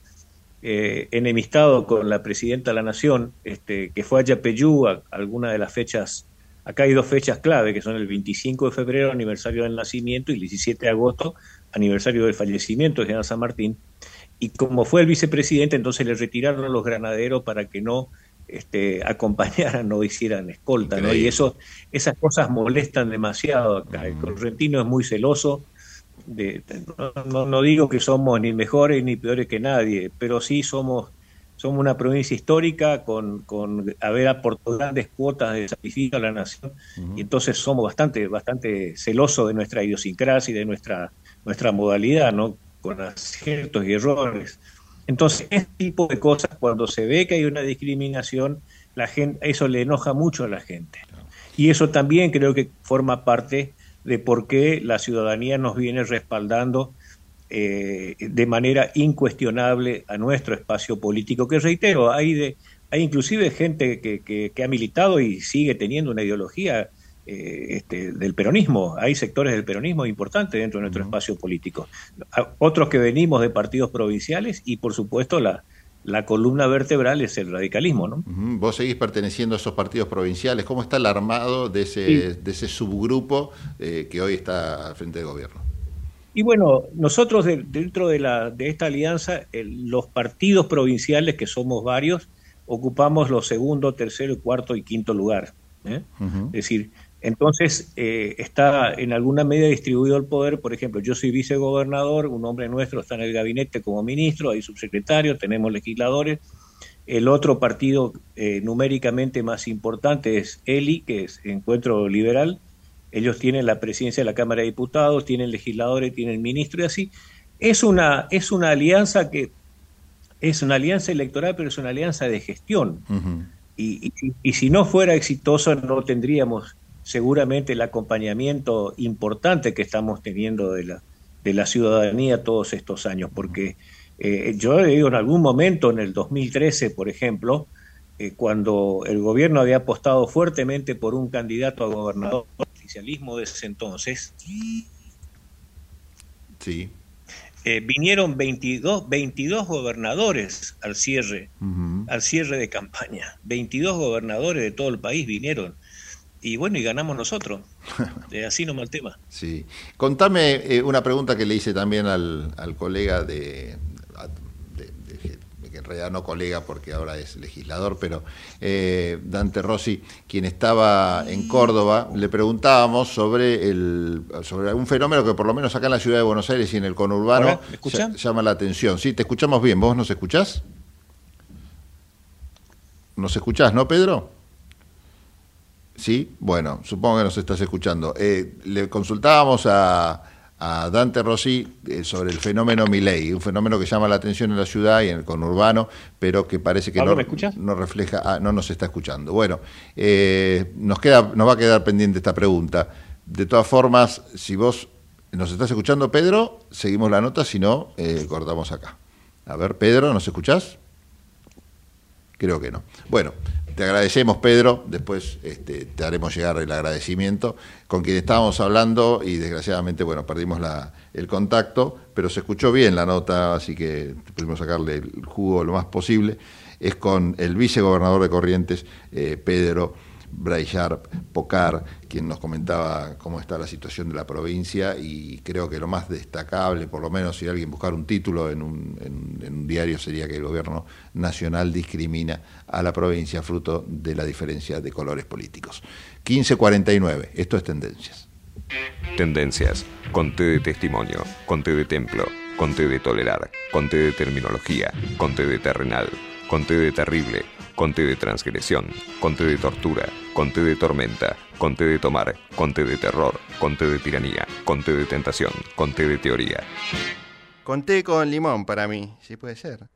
eh, enemistado con la presidenta de la Nación, este, que fue a Yapeyú a, alguna de las fechas, acá hay dos fechas clave, que son el 25 de febrero, aniversario del nacimiento, y el 17 de agosto, aniversario del fallecimiento de General San Martín, y como fue el vicepresidente, entonces le retiraron a los granaderos para que no este, *laughs* acompañaran, no hicieran escolta, ¿no? Y eso, esas cosas molestan demasiado acá. El correntino es muy celoso, no, no, digo que somos ni mejores ni peores que nadie, pero sí somos, somos una provincia histórica con, con haber aportado grandes cuotas de sacrificio a la nación y entonces somos bastante, bastante celosos de nuestra idiosincrasia y de nuestra, nuestra modalidad, ¿no? con aciertos y errores. Entonces, este tipo de cosas, cuando se ve que hay una discriminación, la gente, eso le enoja mucho a la gente. Y eso también creo que forma parte de por qué la ciudadanía nos viene respaldando eh, de manera incuestionable a nuestro espacio político, que reitero, hay, de, hay inclusive gente que, que, ha militado y sigue teniendo una ideología eh, este, del peronismo, hay sectores del peronismo importantes dentro de nuestro espacio político, otros que venimos de partidos provinciales y por supuesto la, la columna vertebral es el radicalismo. ¿no? Vos seguís perteneciendo a esos partidos provinciales. ¿Cómo está el armado de ese, de ese subgrupo eh, que hoy está al frente del gobierno? Y bueno, nosotros dentro de, la, de esta alianza, los partidos provinciales, que somos varios, ocupamos los segundo, tercero, cuarto y quinto lugar. ¿eh? Es decir, entonces eh, está en alguna medida distribuido el poder. Por ejemplo, yo soy vicegobernador, un hombre nuestro está en el gabinete como ministro, hay subsecretarios, tenemos legisladores. El otro partido eh, numéricamente más importante es ELI, que es Encuentro Liberal, ellos tienen la presidencia de la Cámara de Diputados, tienen legisladores, tienen ministro y así. Es una, es una alianza que es una alianza electoral, pero es una alianza de gestión. y, y, si no fuera exitoso, no tendríamos seguramente el acompañamiento importante que estamos teniendo de la, de la ciudadanía todos estos años, porque eh, yo digo en algún momento, en el 2013, por ejemplo, eh, cuando el gobierno había apostado fuertemente por un candidato a gobernador oficialismo de ese entonces, sí. Eh, vinieron 22, 22 gobernadores al cierre, al cierre de campaña. 22 gobernadores de todo el país vinieron. Y bueno, y ganamos nosotros. *laughs* Eh, así nomás el tema. Sí. Contame eh, una pregunta que le hice también al, al colega de, realidad no colega porque ahora es legislador, pero eh, Dante Rossi, quien estaba en Córdoba, le preguntábamos sobre, el, sobre algún fenómeno que por lo menos acá en la ciudad de Buenos Aires y en el conurbano llama la atención. Sí, te escuchamos bien. ¿Vos nos escuchás? ¿Nos escuchás, no, Pedro? Sí, bueno, supongo que nos estás escuchando. Eh, le consultábamos a a Dante Rossi eh, sobre el fenómeno Milei, un fenómeno que llama la atención en la ciudad y en el conurbano, pero que parece que no, no, refleja, ah, no nos está escuchando. Bueno, eh, nos, queda, nos va a quedar pendiente esta pregunta. De todas formas, si vos nos estás escuchando, Pedro, seguimos la nota, si no, eh, cortamos acá. A ver, Pedro, ¿nos escuchás? Creo que no. Bueno, te agradecemos, Pedro. Después este, te haremos llegar el agradecimiento. Con quien estábamos hablando y desgraciadamente, bueno, perdimos el contacto, pero se escuchó bien la nota, así que pudimos sacarle el jugo lo más posible. Es con el vicegobernador de Corrientes, eh, Pedro Braillard Pocar, quien nos comentaba cómo está la situación de la provincia y creo que lo más destacable, por lo menos si alguien buscar un título en un, en un diario, sería que el gobierno nacional discrimina a la provincia fruto de la diferencia de colores políticos. 1549, esto es Tendencias. Tendencias, conté de testimonio, conté de templo, conté de tolerar, conté de terminología, conté de terrenal, conté de terrible conté de transgresión, conté de tortura, conté de tormenta, conté de tomar, conté de terror, conté de tiranía, conté de tentación, conté de teoría. Conté con limón para mí, si puede ser.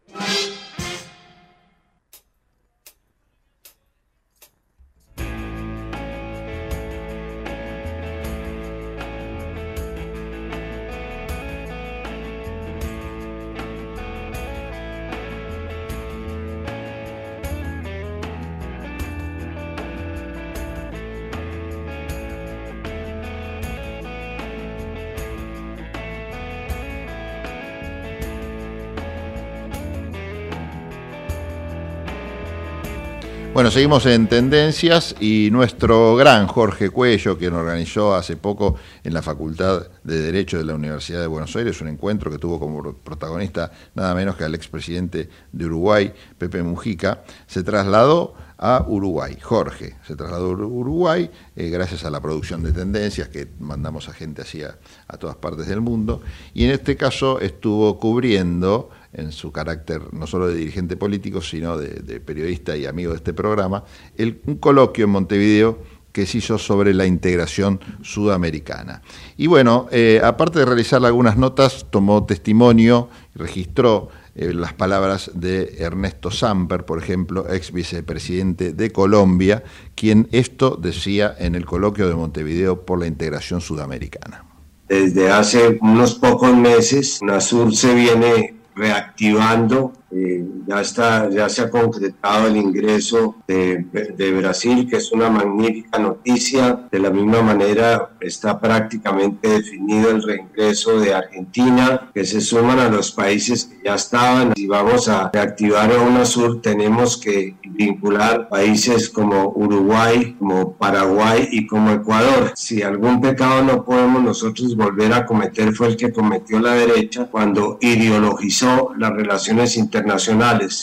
Bueno, seguimos en tendencias y nuestro gran Jorge Cuello, quien organizó hace poco en la Facultad de Derecho de la Universidad de Buenos Aires un encuentro que tuvo como protagonista nada menos que al expresidente de Uruguay, Pepe Mujica, se trasladó a Uruguay. Jorge se trasladó a Uruguay eh, gracias a la producción de tendencias que mandamos a gente hacia a todas partes del mundo y en este caso estuvo cubriendo en su carácter no solo de dirigente político, sino de, periodista y amigo de este programa, el, un coloquio en Montevideo que se hizo sobre la integración sudamericana. Y bueno, eh, aparte de realizar algunas notas, tomó testimonio, registró eh, las palabras de Ernesto Samper, por ejemplo, ex vicepresidente de Colombia, quien esto decía en el coloquio de Montevideo por la integración sudamericana. Desde hace unos pocos meses, UNASUR se viene reactivando eh, ya, está, ya se ha concretado el ingreso de, de, Brasil, que es una magnífica noticia. De la misma manera está prácticamente definido el reingreso de Argentina, que se suman a los países que ya estaban. Si vamos a reactivar a UNASUR, tenemos que vincular países como Uruguay, como Paraguay y como Ecuador. Si algún pecado no podemos nosotros volver a cometer fue el que cometió la derecha cuando ideologizó las relaciones internacionales.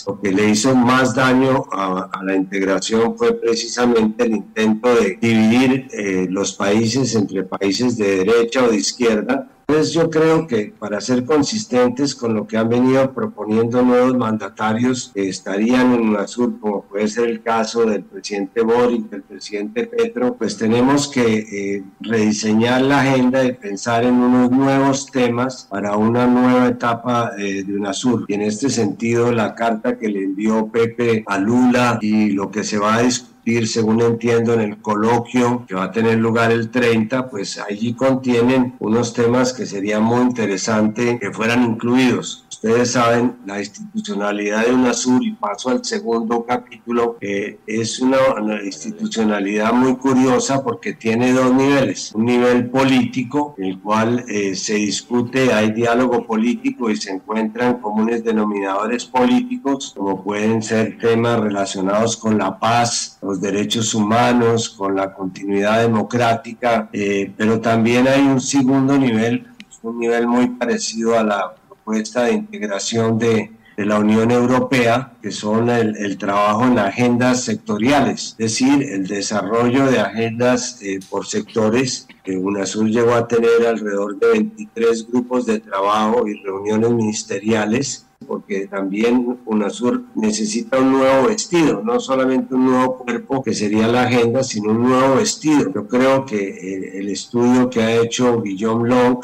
Lo que le hizo más daño a, la integración fue precisamente el intento de dividir eh, los países entre países de derecha o de izquierda entonces yo creo que para ser consistentes con lo que han venido proponiendo nuevos mandatarios que estarían en UNASUR, como puede ser el caso del presidente Boric, del presidente Petro, pues tenemos que eh, rediseñar la agenda y pensar en unos nuevos temas para una nueva etapa eh, de UNASUR. Y en este sentido, la carta que le envió Pepe a Lula y lo que se va a discutir según entiendo, en el coloquio que va a tener lugar el 30, pues allí contienen unos temas que sería muy interesante que fueran incluidos. Ustedes saben, la institucionalidad de UNASUR, y paso al segundo capítulo, que es una, institucionalidad muy curiosa porque tiene dos niveles. Un nivel político, en el cual eh, se discute, hay diálogo político y se encuentran comunes denominadores políticos, como pueden ser temas relacionados con la paz, los derechos humanos, con la continuidad democrática, eh, pero también hay un segundo nivel, un nivel muy parecido a la propuesta de integración de, de la Unión Europea, que son el, trabajo en agendas sectoriales, es decir, el desarrollo de agendas eh, por sectores. que UNASUR llegó a tener alrededor de 23 grupos de trabajo y reuniones ministeriales porque también UNASUR necesita un nuevo vestido, no solamente un nuevo cuerpo que sería la agenda, sino un nuevo vestido. Yo creo que el, estudio que ha hecho Guillaume Long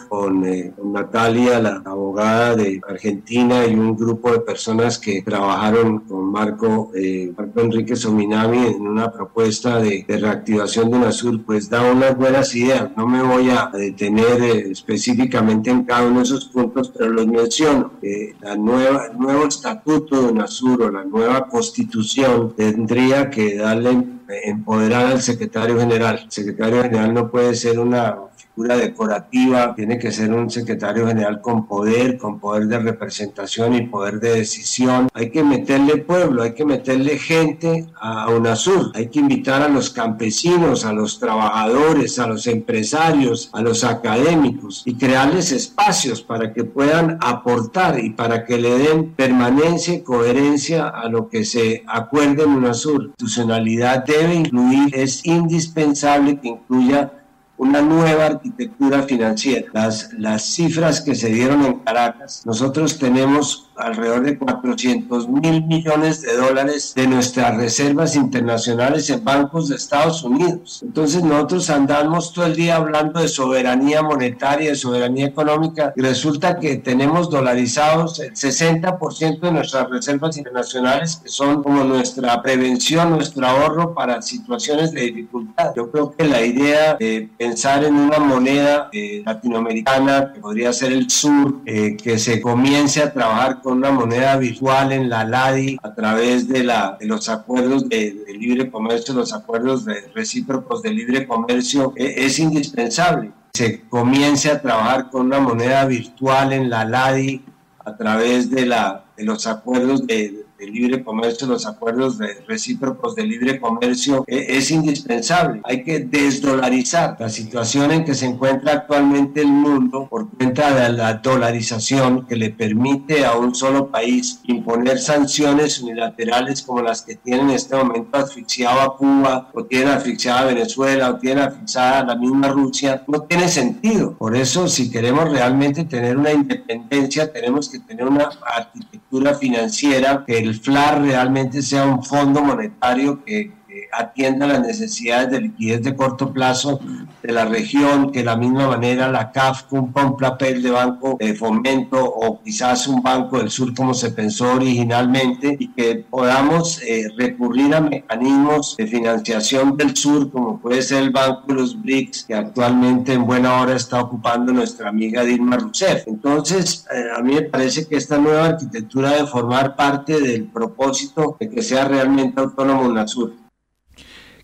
eh, con, Natalia, la abogada de Argentina, y un grupo de personas que trabajaron con Marco, eh, Marco Enrique Sominami en una propuesta de, reactivación de UNASUR, pues da unas buenas ideas. No me voy a detener eh, específicamente en cada uno de esos puntos, pero los menciono. la nueva el nuevo estatuto de UNASUR o la nueva constitución tendría que darle empoderar al secretario general. El secretario general no puede ser una decorativa, tiene que ser un secretario general con poder, con poder de representación y poder de decisión. Hay que meterle pueblo, hay que meterle gente a UNASUR, hay que invitar a los campesinos, a los trabajadores, a los empresarios, a los académicos y crearles espacios para que puedan aportar y para que le den permanencia y coherencia a lo que se acuerde en UNASUR. La institucionalidad debe incluir, es indispensable que incluya una nueva arquitectura financiera. Las, las cifras que se dieron en Caracas, nosotros tenemos alrededor de 400 mil millones de dólares de nuestras reservas internacionales en bancos de Estados Unidos. Entonces nosotros andamos todo el día hablando de soberanía monetaria, de soberanía económica y resulta que tenemos dolarizados el 60% de nuestras reservas internacionales que son como nuestra prevención, nuestro ahorro para situaciones de dificultad. Yo creo que la idea de pensar en una moneda eh, latinoamericana que podría ser el sur, eh, que se comience a trabajar con una moneda virtual en la LADI a través de, la, de los acuerdos de, libre comercio, los acuerdos de recíprocos de libre comercio, e, es indispensable. Se comience a trabajar con una moneda virtual en la LADI a través de, la, de los acuerdos de, de libre comercio, los acuerdos de recíprocos de libre comercio, e, es indispensable. Hay que desdolarizar la situación en que se encuentra actualmente el mundo por cuenta de la dolarización que le permite a un solo país imponer sanciones unilaterales como las que tiene en este momento asfixiado a Cuba o tiene asfixiada a Venezuela o tiene asfixiada a la misma Rusia, no tiene sentido. Por eso, si queremos realmente tener una independencia, tenemos que tener una arquitectura financiera que el FLAR realmente sea un fondo monetario que, atienda las necesidades de liquidez de corto plazo de la región, que de la misma manera la CAF cumpla un papel de banco de fomento o quizás un banco del sur como se pensó originalmente y que podamos eh, recurrir a mecanismos de financiación del sur como puede ser el Banco de los BRICS que actualmente en buena hora está ocupando nuestra amiga Dilma Rousseff. Entonces, eh, a mí me parece que esta nueva arquitectura debe formar parte del propósito de que sea realmente autónomo UNASUR.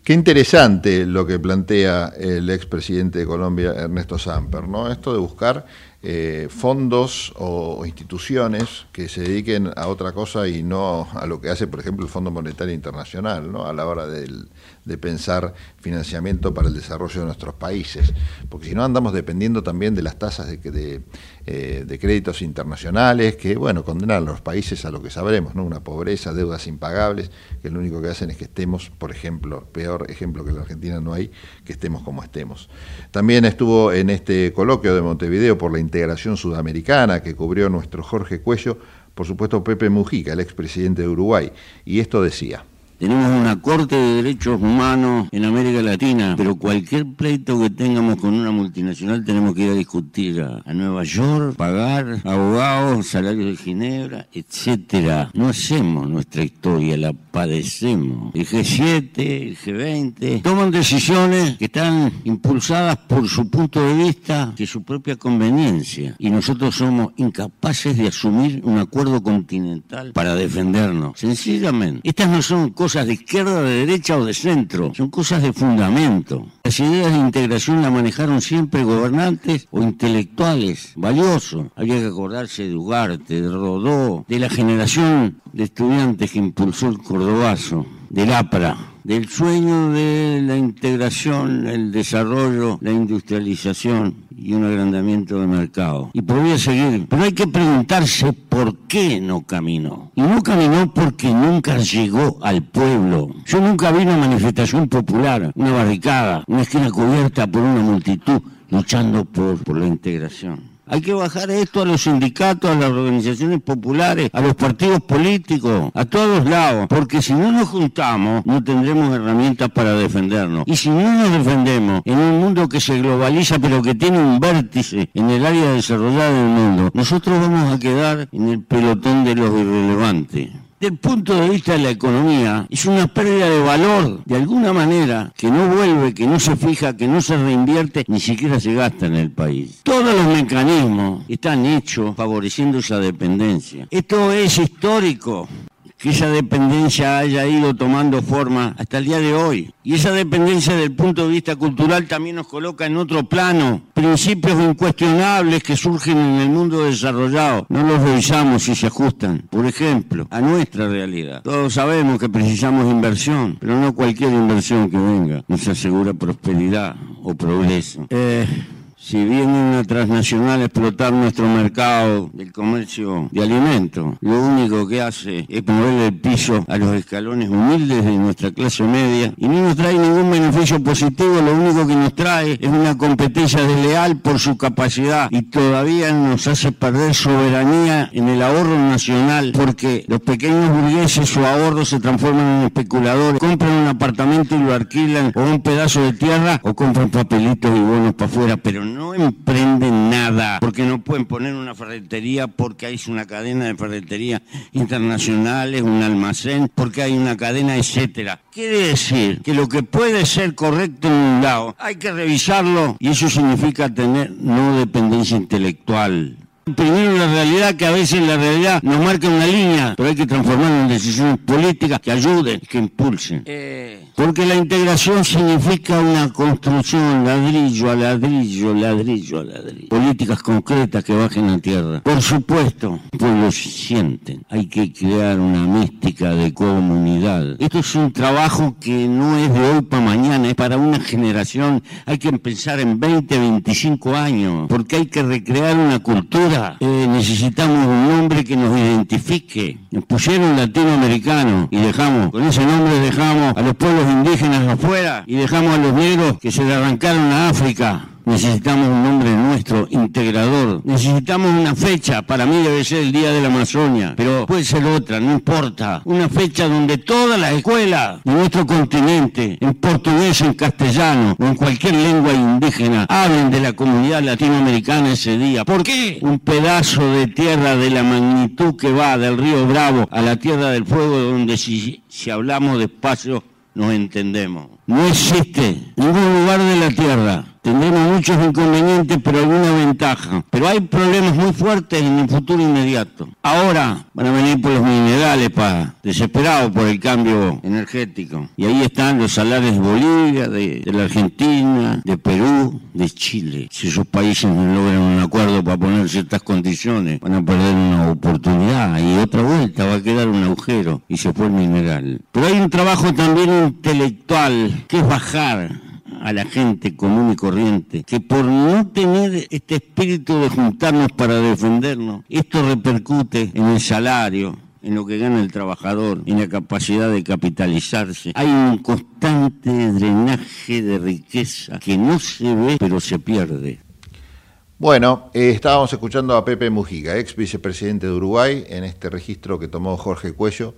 Qué interesante lo que plantea el expresidente de Colombia, Ernesto Samper, ¿no? Esto de buscar eh, fondos o instituciones que se dediquen a otra cosa y no a lo que hace, por ejemplo, el Fondo Monetario Internacional, ¿no? a la hora del, de pensar financiamiento para el desarrollo de nuestros países, porque si no andamos dependiendo también de las tasas de, eh, de créditos internacionales que, bueno, condenan a los países a lo que sabremos, ¿no? una pobreza, deudas impagables, que lo único que hacen es que estemos, por ejemplo, peor ejemplo que la Argentina no hay, que estemos como estemos. También estuvo en este coloquio de Montevideo por la integración sudamericana que cubrió nuestro Jorge Cuello, por supuesto Pepe Mujica, el expresidente de Uruguay, y esto decía. Tenemos una Corte de Derechos Humanos en América Latina, pero cualquier pleito que tengamos con una multinacional tenemos que ir a discutir a, Nueva York, pagar abogados, salarios de Ginebra, etcétera. No hacemos nuestra historia, la padecemos. El G7, el G20, toman decisiones que están impulsadas por su punto de vista, que su propia conveniencia. Y nosotros somos incapaces de asumir un acuerdo continental para defendernos. Sencillamente, estas no son cosas cosas de izquierda, de derecha o de centro, son cosas de fundamento. Las ideas de integración las manejaron siempre gobernantes o intelectuales, valiosos. Había que acordarse de Ugarte, de Rodó, de la generación de estudiantes que impulsó el cordobazo, del APRA del sueño de la integración, el desarrollo, la industrialización y un agrandamiento de mercado. Y podría seguir, pero hay que preguntarse por qué no caminó. Y no caminó porque nunca llegó al pueblo. Yo nunca vi una manifestación popular, una barricada, una esquina cubierta por una multitud luchando por, por la integración. Hay que bajar esto a los sindicatos, a las organizaciones populares, a los partidos políticos, a todos lados, porque si no nos juntamos no tendremos herramientas para defendernos. Y si no nos defendemos en un mundo que se globaliza pero que tiene un vértice en el área desarrollada del mundo, nosotros vamos a quedar en el pelotón de los irrelevantes del punto de vista de la economía, es una pérdida de valor, de alguna manera, que no vuelve, que no se fija, que no se reinvierte, ni siquiera se gasta en el país. Todos los mecanismos están hechos favoreciendo esa dependencia. Esto es histórico que esa dependencia haya ido tomando forma hasta el día de hoy. Y esa dependencia desde el punto de vista cultural también nos coloca en otro plano. Principios incuestionables que surgen en el mundo desarrollado. No los revisamos y se ajustan, por ejemplo, a nuestra realidad. Todos sabemos que precisamos inversión, pero no cualquier inversión que venga nos asegura prosperidad o progreso. Eh, si viene una transnacional a explotar nuestro mercado del comercio de alimentos, lo único que hace es moverle el piso a los escalones humildes de nuestra clase media y no nos trae ningún beneficio positivo, lo único que nos trae es una competencia desleal por su capacidad y todavía nos hace perder soberanía en el ahorro nacional porque los pequeños burgueses su ahorro se transforman en especuladores, compran un apartamento y lo alquilan o un pedazo de tierra o compran papelitos y bonos para afuera, pero no no emprenden nada, porque no pueden poner una ferretería, porque hay una cadena de ferretería internacionales, un almacén, porque hay una cadena, etcétera. Quiere decir que lo que puede ser correcto en un lado, hay que revisarlo y eso significa tener no dependencia intelectual. Primero la realidad que a veces la realidad nos marca una línea, pero hay que transformarlo en decisiones políticas que ayuden, que impulsen. Eh, porque la integración significa una construcción ladrillo a ladrillo, ladrillo a ladrillo. Políticas concretas que bajen a tierra. Por supuesto, pueblos sienten. Hay que crear una mística de comunidad. Esto es un trabajo que no es de hoy para mañana, es para una generación. Hay que pensar en 20, 25 años, porque hay que recrear una cultura. Eh, necesitamos un nombre que nos identifique. Nos pusieron latinoamericano y dejamos, con ese nombre dejamos a los pueblos indígenas afuera y dejamos a los negros que se le arrancaron a África Necesitamos un nombre nuestro, integrador. Necesitamos una fecha. Para mí debe ser el Día de la Amazonia. Pero puede ser otra, no importa. Una fecha donde todas las escuelas de nuestro continente, en portugués, en castellano o en cualquier lengua indígena, hablen de la comunidad latinoamericana ese día. ¿Por qué? Un pedazo de tierra de la magnitud que va del río Bravo a la Tierra del Fuego, donde si, si hablamos despacio nos entendemos. No existe ningún lugar de la Tierra Tendremos muchos inconvenientes, pero alguna ventaja. Pero hay problemas muy fuertes en el futuro inmediato. Ahora van a venir por los minerales, para desesperados por el cambio energético. Y ahí están los salarios de Bolivia, de, de la Argentina, de Perú, de Chile. Si esos países no logran un acuerdo para poner ciertas condiciones, van a perder una oportunidad y otra vuelta va a quedar un agujero y se fue el mineral. Pero hay un trabajo también intelectual, que es bajar a la gente común y corriente, que por no tener este espíritu de juntarnos para defendernos, esto repercute en el salario, en lo que gana el trabajador, en la capacidad de capitalizarse. Hay un constante drenaje de riqueza que no se ve, pero se pierde. Bueno, eh, estábamos escuchando a Pepe Mujica, ex vicepresidente de Uruguay, en este registro que tomó Jorge Cuello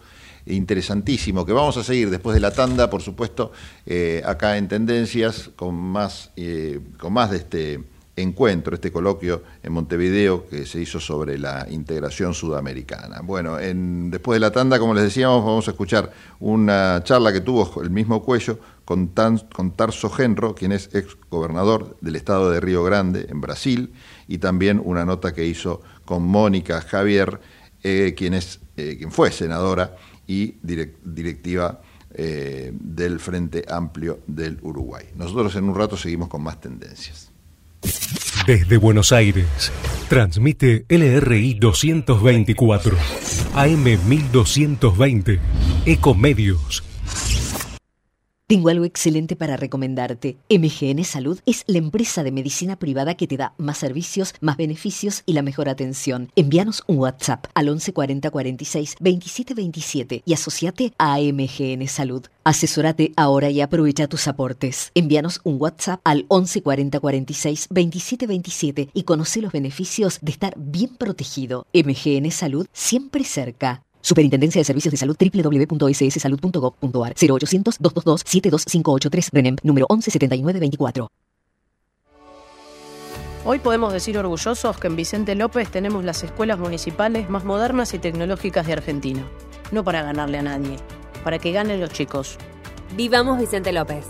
interesantísimo que vamos a seguir después de la tanda, por supuesto, eh, acá en Tendencias, con más, eh, con más de este encuentro, este coloquio en Montevideo que se hizo sobre la integración sudamericana. Bueno, en, después de la tanda, como les decíamos, vamos a escuchar una charla que tuvo el mismo Cuello con, con Tarso Genro, quien es ex gobernador del estado de Río Grande, en Brasil, y también una nota que hizo con Mónica Javier, eh, quien, es, quien fue senadora y directiva eh, del Frente Amplio del Uruguay. Nosotros en un rato seguimos con más tendencias. Desde Buenos Aires, transmite LRI 224, AM 1220, Ecomedios tengo algo excelente para recomendarte. MGN Salud es la empresa de medicina privada que te da más servicios, más beneficios y la mejor atención. Envíanos un WhatsApp al 11 40 46 27 27 y asociate a MGN Salud. Asesórate ahora y aprovecha tus aportes. Envíanos un WhatsApp al 11 40 46 27 27 y conoce los beneficios de estar bien protegido. MGN Salud siempre cerca. Superintendencia de Servicios de Salud www.sssalud.gov.ar 0800-222-72583 RENEM número 117924. Hoy podemos decir orgullosos que en Vicente López tenemos las escuelas municipales más modernas y tecnológicas de Argentina. No para ganarle a nadie, para que ganen los chicos. Vivamos Vicente López.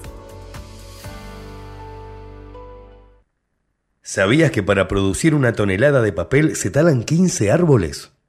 ¿Sabías que para producir una tonelada de papel se talan 15 árboles?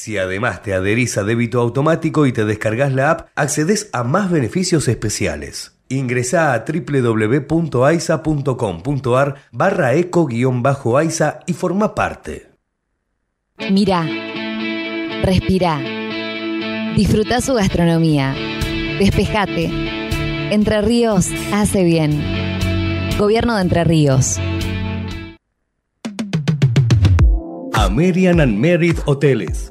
Si además te adherís a débito automático y te descargas la app, accedes a más beneficios especiales. Ingresa a www.aisa.com.ar barra eco-aisa y forma parte. Mira, respira, disfruta su gastronomía, despejate. Entre Ríos hace bien. Gobierno de Entre Ríos. American and Merit Hoteles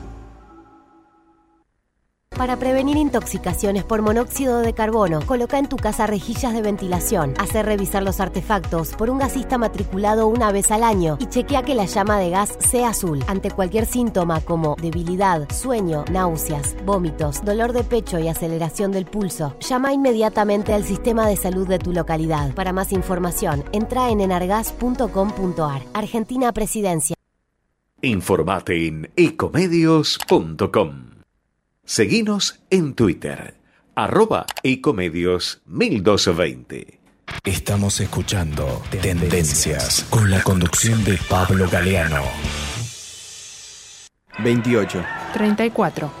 Para prevenir intoxicaciones por monóxido de carbono, coloca en tu casa rejillas de ventilación, hacer revisar los artefactos por un gasista matriculado una vez al año y chequea que la llama de gas sea azul. Ante cualquier síntoma como debilidad, sueño, náuseas, vómitos, dolor de pecho y aceleración del pulso, llama inmediatamente al sistema de salud de tu localidad. Para más información, entra en enargas.com.ar. Argentina Presidencia. Informate en ecomedios.com. Seguinos en Twitter, arroba ecomedios 1220. Estamos escuchando Tendencias con la conducción de Pablo Galeano. 28. 34.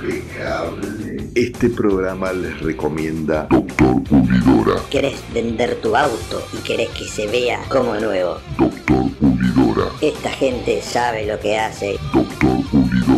impecable. Este programa les recomienda Doctor Pulidora. ¿Querés vender tu auto y querés que se vea como nuevo? Doctor Pulidora. Esta gente sabe lo que hace. Doctor Pulidora.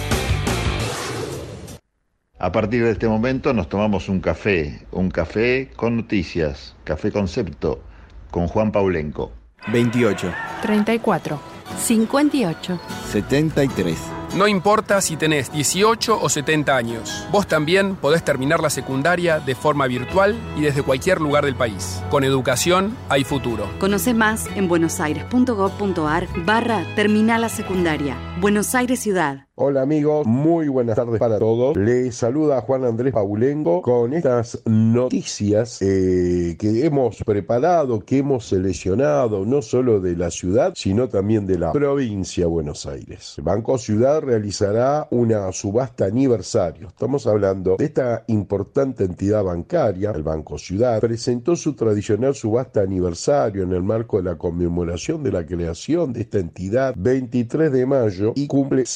A partir de este momento nos tomamos un café, un café con noticias, café concepto, con Juan Paulenco. 28. 34. 58. 73. No importa si tenés 18 o 70 años, vos también podés terminar la secundaria de forma virtual y desde cualquier lugar del país. Con educación hay futuro. Conoce más en buenosaires.gov.ar barra Terminal la Secundaria. Buenos Aires Ciudad. Hola amigos, muy buenas tardes para todos. Les saluda Juan Andrés Paulengo con estas noticias eh, que hemos preparado, que hemos seleccionado, no solo de la ciudad, sino también de la provincia de Buenos Aires. Banco Ciudad realizará una subasta aniversario. Estamos hablando de esta importante entidad bancaria, el Banco Ciudad, presentó su tradicional subasta aniversario en el marco de la conmemoración de la creación de esta entidad 23 de mayo y cumple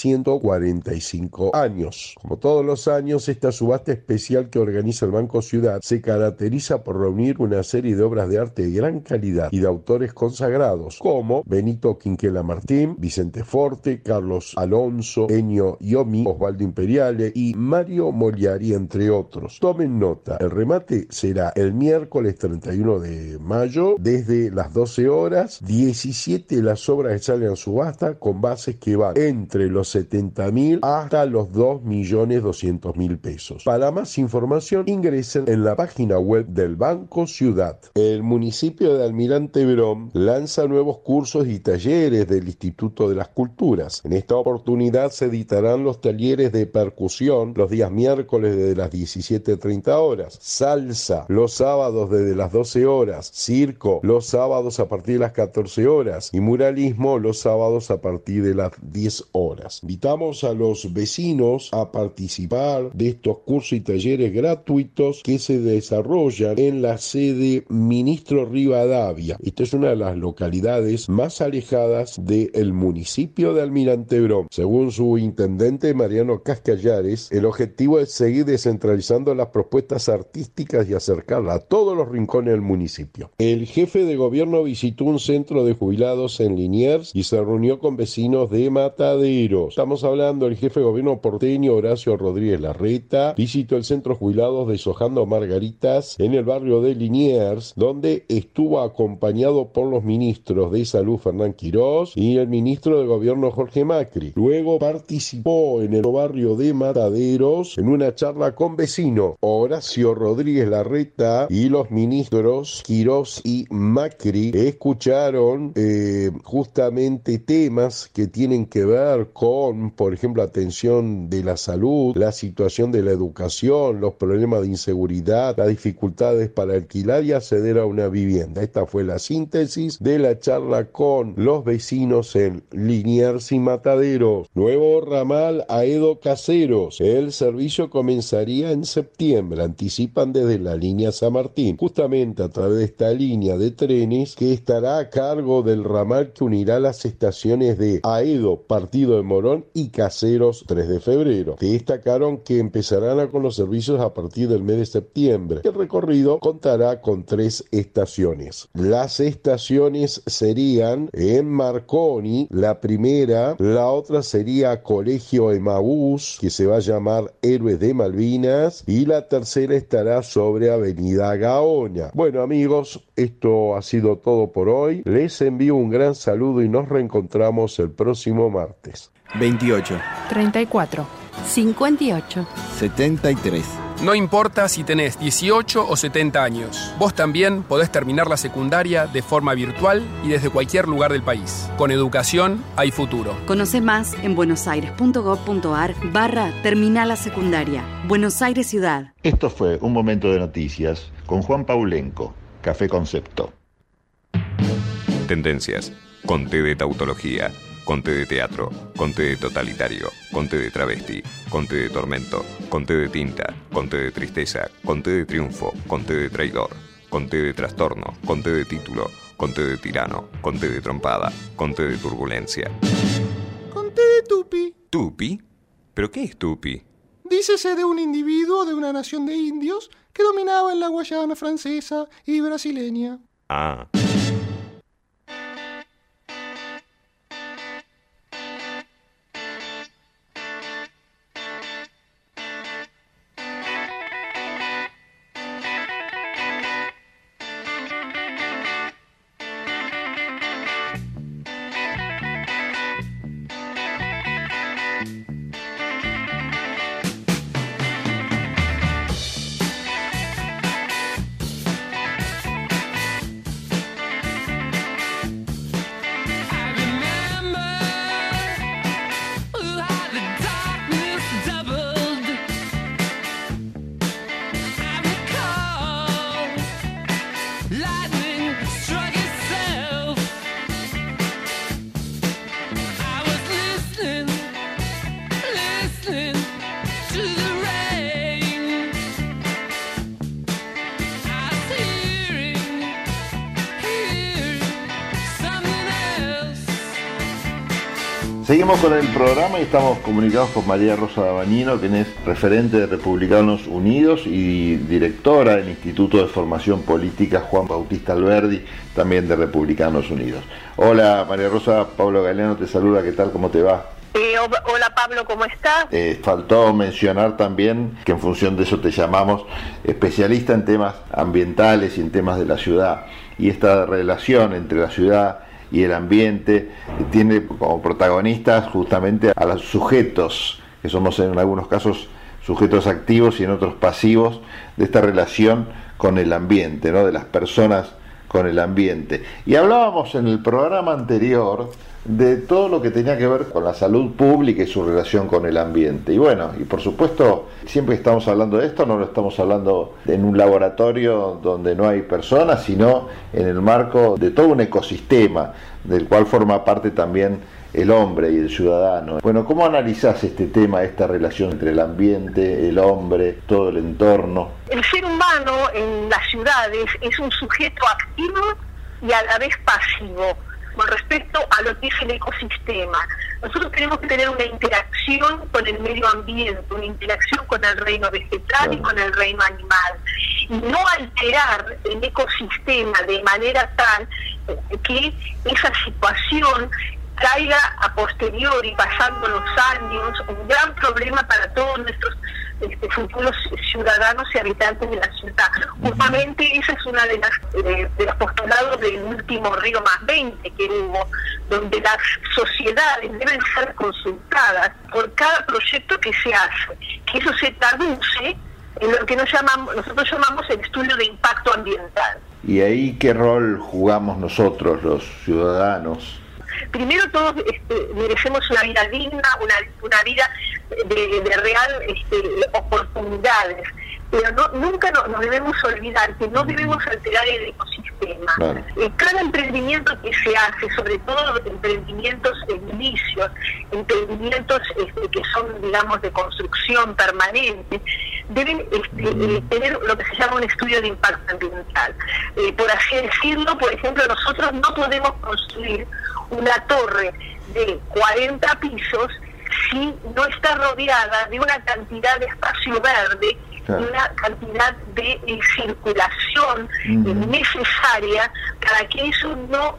145 años. Como todos los años, esta subasta especial que organiza el Banco Ciudad se caracteriza por reunir una serie de obras de arte de gran calidad y de autores consagrados como Benito Quinquela Martín, Vicente Forte, Carlos Alonso, Enio Iomi, Osvaldo Imperiale y Mario Moliari, entre otros. Tomen nota, el remate será el miércoles 31 de mayo desde las 12 horas, 17 las obras que salen a subasta con bases que van entre los 70 mil hasta los 2 millones 200 mil pesos. Para más información ingresen en la página web del Banco Ciudad. El municipio de Almirante Verón lanza nuevos cursos y talleres del Instituto de las Culturas. En esta oportunidad se editarán los talleres de percusión los días miércoles desde las 17.30 horas, salsa los sábados desde las 12 horas, circo los sábados a partir de las 14 horas y muralismo los sábados a partir de las 10 horas. Invitamos a los vecinos a participar de estos cursos y talleres gratuitos que se desarrollan en la sede Ministro Rivadavia. Esta es una de las localidades más alejadas del municipio de Almirante Brón. Según su intendente Mariano Cascallares, el objetivo es seguir descentralizando las propuestas artísticas y acercarla a todos los rincones del municipio. El jefe de gobierno visitó un centro de jubilados en Liniers y se reunió con vecinos de Mataderos. Estamos hablando del jefe de gobierno porteño Horacio Rodríguez Larreta, visitó el centro jubilados de Sojando Margaritas en el barrio de Liniers, donde estuvo acompañado por los ministros de Salud Fernán Quirós y el ministro de Gobierno Jorge Macri. Luego participó en el barrio de Mataderos en una charla con vecino Horacio Rodríguez Larreta y los ministros Quirós y Macri escucharon eh, justamente temas que tienen que ver con, por ejemplo, atención de la salud, la situación de la educación, los problemas de inseguridad, las dificultades para alquilar y acceder a una vivienda. Esta fue la síntesis de la charla con los vecinos en Liniers y Mataderos. Nuevo ramal a Edo Caseros. El servicio comenzaría en septiembre, anticipan desde la línea San Martín, justamente a través de esta línea de trenes que estará a cargo del ramal que unirá las estaciones de Aedo, Partido de Morón y Caseros 3 de febrero. Destacaron que empezarán con los servicios a partir del mes de septiembre. El recorrido contará con tres estaciones. Las estaciones serían en Marconi, la primera, la otra sería Colegio Emaús, que se va a llamar Héroes de Malvinas, y la tercera estará sobre Avenida Gaona. Bueno amigos, esto ha sido todo por hoy. Les envío un gran saludo y nos reencontramos el próximo martes. 28, 34, 58. 73. No importa si tenés 18 o 70 años, vos también podés terminar la secundaria de forma virtual y desde cualquier lugar del país. Con educación hay futuro. Conoce más en buenosaires.gov.ar barra Terminal la Secundaria. Buenos Aires Ciudad. Esto fue un momento de noticias con Juan Paulenco, Café Concepto. Tendencias. Conté de tautología. Conté de teatro. Conté de totalitario. Conté de travesti. Conté de tormento. Conté de tinta. Conté de tristeza. Conté de triunfo. Conté de traidor. Conté de trastorno. Conté de título. Conté de tirano. Conté de trompada. Conté de turbulencia. Conté de tupi. ¿Tupi? ¿Pero qué es tupi? Dícese de un individuo de una nación de indios que dominaba en la Guayana francesa y brasileña. Ah. Seguimos con el programa y estamos comunicados con María Rosa Dabañino, quien es referente de Republicanos Unidos y directora del Instituto de Formación Política Juan Bautista Alberdi, también de Republicanos Unidos. Hola María Rosa, Pablo Galeano te saluda, ¿qué tal? ¿Cómo te va? Eh, hola Pablo, ¿cómo estás? Eh, faltó mencionar también que en función de eso te llamamos especialista en temas ambientales y en temas de la ciudad y esta relación entre la ciudad y el ambiente tiene como protagonistas justamente a los sujetos, que somos en algunos casos sujetos activos y en otros pasivos de esta relación con el ambiente, ¿no? de las personas con el ambiente. Y hablábamos en el programa anterior de todo lo que tenía que ver con la salud pública y su relación con el ambiente. Y bueno, y por supuesto, siempre que estamos hablando de esto, no lo estamos hablando en un laboratorio donde no hay personas, sino en el marco de todo un ecosistema del cual forma parte también el hombre y el ciudadano. Bueno, ¿cómo analizás este tema, esta relación entre el ambiente, el hombre, todo el entorno? El ser humano en las ciudades es un sujeto activo y a la vez pasivo con respecto a lo que es el ecosistema. Nosotros tenemos que tener una interacción con el medio ambiente, una interacción con el reino vegetal y con el reino animal. Y no alterar el ecosistema de manera tal que esa situación traiga a posteriori, pasando los años, un gran problema para todos nuestros este, futuros ciudadanos y habitantes de la ciudad. Justamente esa es una de las de, los postulados del último Río Más 20 que hubo, donde las sociedades deben ser consultadas por cada proyecto que se hace, que eso se traduce en lo que nos llamamos, nosotros llamamos el estudio de impacto ambiental. ¿Y ahí qué rol jugamos nosotros, los ciudadanos? Primero todos este, merecemos una vida digna, una, una vida de, real este, oportunidades pero no, nunca nos debemos olvidar que no debemos alterar el ecosistema. Eh, cada emprendimiento que se hace, sobre todo los emprendimientos edilicios, emprendimientos este, que son, digamos, de construcción permanente, deben este, eh, tener lo que se llama un estudio de impacto ambiental. Eh, por así decirlo, por ejemplo, nosotros no podemos construir una torre de 40 pisos si no está rodeada de una cantidad de espacio verde una cantidad de eh, circulación necesaria para que eso no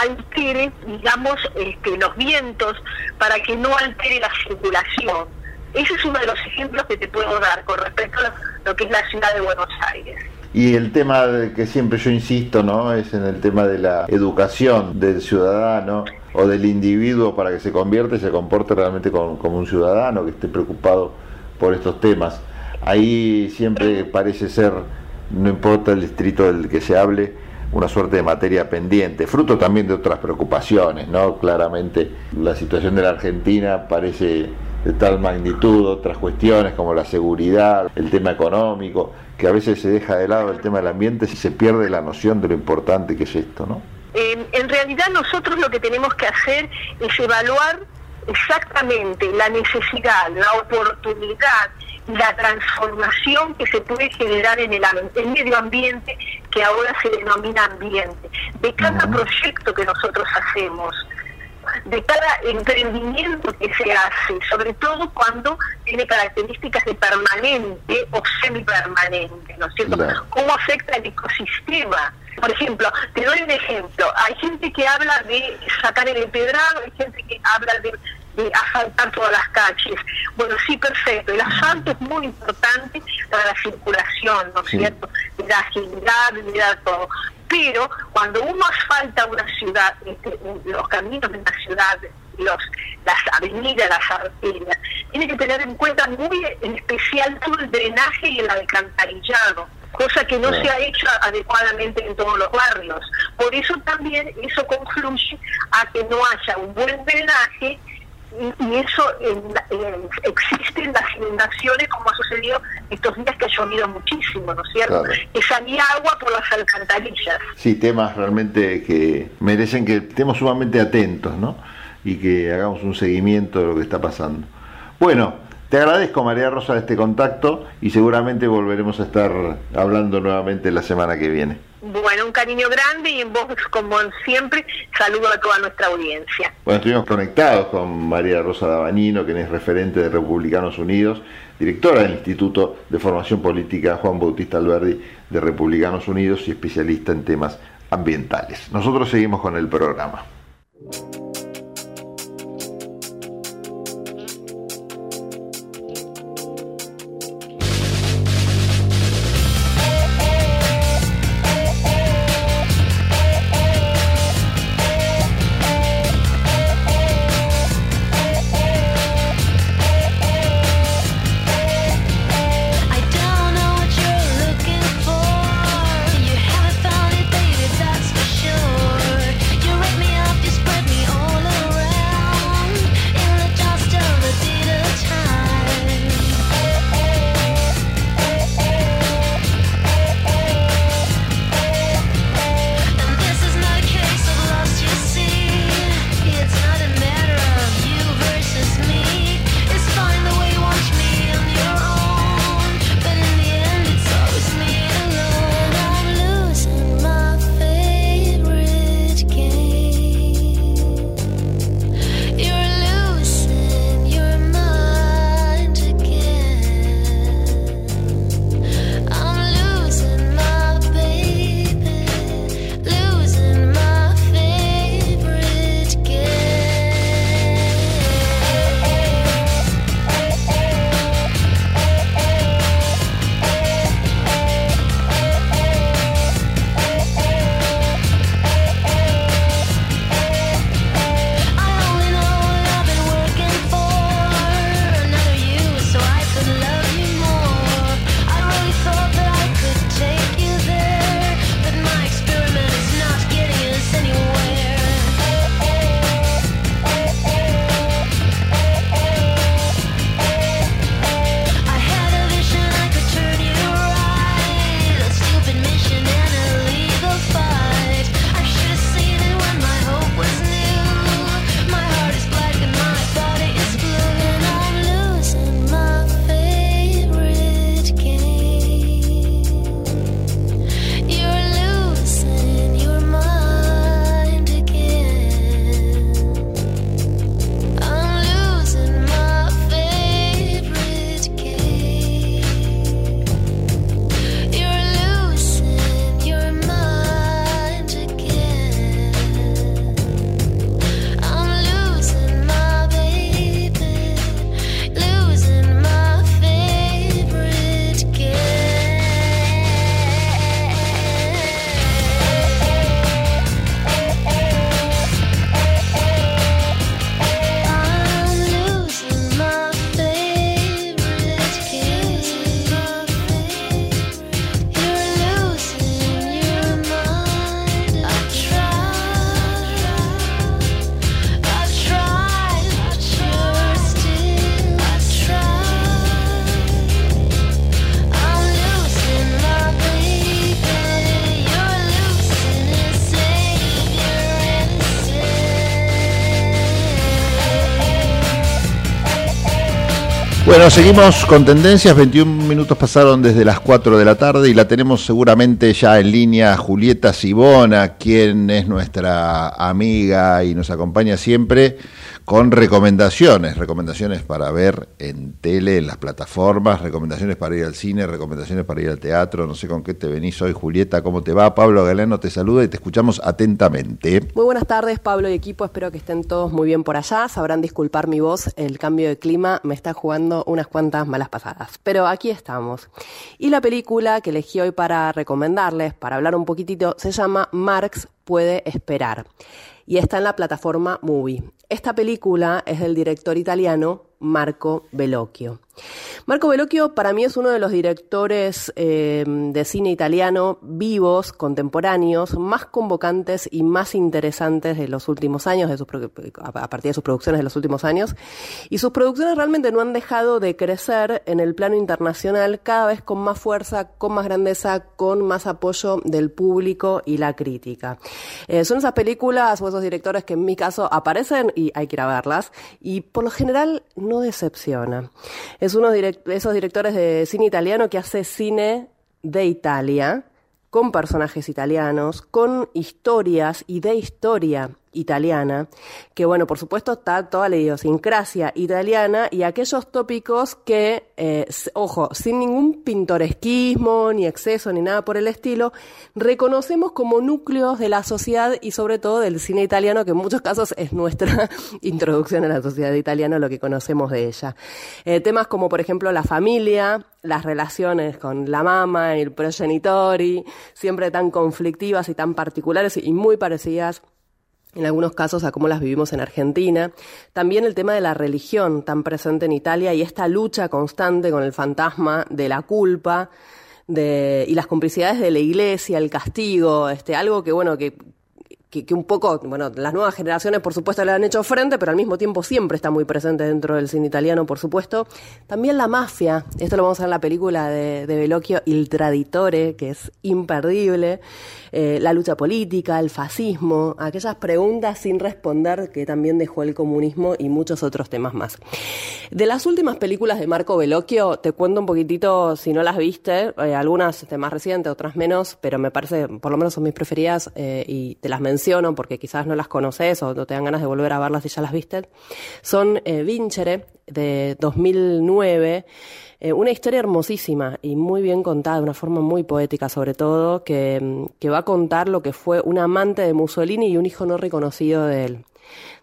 altere, digamos, este, los vientos, para que no altere la circulación. Ese es uno de los ejemplos que te puedo dar con respecto a lo, que es la ciudad de Buenos Aires. Y el tema que siempre yo insisto, ¿no? Es en el tema de la educación del ciudadano o del individuo para que se convierta y se comporte realmente como un ciudadano que esté preocupado por estos temas. Ahí siempre parece ser, no importa el distrito del que se hable, una suerte de materia pendiente, fruto también de otras preocupaciones, ¿no? Claramente la situación de la Argentina parece de tal magnitud, otras cuestiones como la seguridad, el tema económico, que a veces se deja de lado el tema del ambiente y se pierde la noción de lo importante que es esto, ¿no? en realidad nosotros lo que tenemos que hacer es evaluar exactamente la necesidad, la oportunidad la transformación que se puede generar en el, medio ambiente que ahora se denomina ambiente, de cada proyecto que nosotros hacemos, de cada emprendimiento que se hace, sobre todo cuando tiene características de permanente o semipermanente, ¿no es cierto? ¿Cómo afecta el ecosistema? Por ejemplo, te doy un ejemplo, hay gente que habla de sacar el empedrado, hay gente que habla de de asfaltar todas las calles. Bueno, sí, perfecto. El asfalto es muy importante para la circulación, ¿no es cierto? Le da agilidad, le da todo. Pero cuando uno asfalta una ciudad, este, los caminos de una ciudad, los, las avenidas, las arterias, tiene que tener en cuenta muy en especial todo el drenaje y el alcantarillado cosa que no se ha hecho adecuadamente en todos los barrios. Por eso también eso concluye a que no haya un buen drenaje y, eso existen las inundaciones como ha sucedido estos días que ha llovido muchísimo, ¿no es cierto? Que salía agua por las alcantarillas. Sí, temas realmente que merecen que estemos sumamente atentos, ¿no? Y que hagamos un seguimiento de lo que está pasando. Bueno, te agradezco María Rosa este contacto y seguramente volveremos a estar hablando nuevamente la semana que viene. Bueno, un cariño grande y en vos, como siempre, saludo a toda nuestra audiencia. Bueno, estuvimos conectados con María Rosa Dabañino, quien es referente de Republicanos Unidos, directora del Instituto de Formación Política Juan Bautista Alberdi de Republicanos Unidos y especialista en temas ambientales. Nosotros seguimos con el programa. Seguimos con tendencias. 21 minutos pasaron desde las 4 de la tarde y la tenemos seguramente ya en línea Julieta Sibona, quien es nuestra amiga y nos acompaña siempre con recomendaciones, recomendaciones para ver en tele, en las plataformas, recomendaciones para ir al cine, recomendaciones para ir al teatro, no sé con qué te venís hoy, Julieta, ¿cómo te va? Pablo Galeno te saluda y te escuchamos atentamente. Muy buenas tardes, Pablo y equipo, espero que estén todos muy bien por allá, sabrán disculpar mi voz, el cambio de clima me está jugando unas cuantas malas pasadas, pero aquí estamos. Y la película que elegí hoy para recomendarles, para hablar un poquitito, se llama Marx puede esperar y está en la plataforma Movie. Esta película es del director italiano Marco Bellocchio. Marco Bellocchio para mí es uno de los directores eh, de cine italiano vivos, contemporáneos, más convocantes y más interesantes de los últimos años, de sus, a partir de sus producciones de los últimos años. Y sus producciones realmente no han dejado de crecer en el plano internacional cada vez con más fuerza, con más grandeza, con más apoyo del público y la crítica. Eh, son esas películas o esos directores que en mi caso aparecen y hay que ir a verlas y por lo general no decepciona. Es uno de esos directores de cine italiano que hace cine de Italia, con personajes italianos, con historias y de historia italiana, que bueno, por supuesto está toda la idiosincrasia italiana y aquellos tópicos que, eh, ojo, sin ningún pintoresquismo, ni exceso, ni nada por el estilo, reconocemos como núcleos de la sociedad y sobre todo del cine italiano, que en muchos casos es nuestra *laughs* introducción a la sociedad italiana, lo que conocemos de ella. Eh, temas como, por ejemplo, la familia, las relaciones con la mamá el progenitori, siempre tan conflictivas y tan particulares y muy parecidas en algunos casos a cómo las vivimos en Argentina. También el tema de la religión tan presente en Italia y esta lucha constante con el fantasma de la culpa y las complicidades de la iglesia, el castigo, este, algo que bueno, que, que, un poco, bueno, las nuevas generaciones por supuesto le han hecho frente, pero al mismo tiempo siempre está muy presente dentro del cine italiano, por supuesto. También la mafia, esto lo vamos a ver en la película de, de Bellocchio, Il Traditore, que es imperdible. Eh, la lucha política, el fascismo, aquellas preguntas sin responder que también dejó el comunismo y muchos otros temas más. De las últimas películas de Marco Bellocchio, te cuento un poquitito, si no las viste, eh, algunas este, más recientes, otras menos, pero me parece, por lo menos son mis preferidas eh, y te las menciono porque quizás no las conoces o no te dan ganas de volver a verlas si ya las viste. Son Vincere, de 2009. Eh, una historia hermosísima y muy bien contada, de una forma muy poética sobre todo, que, que va a contar lo que fue un amante de Mussolini y un hijo no reconocido de él.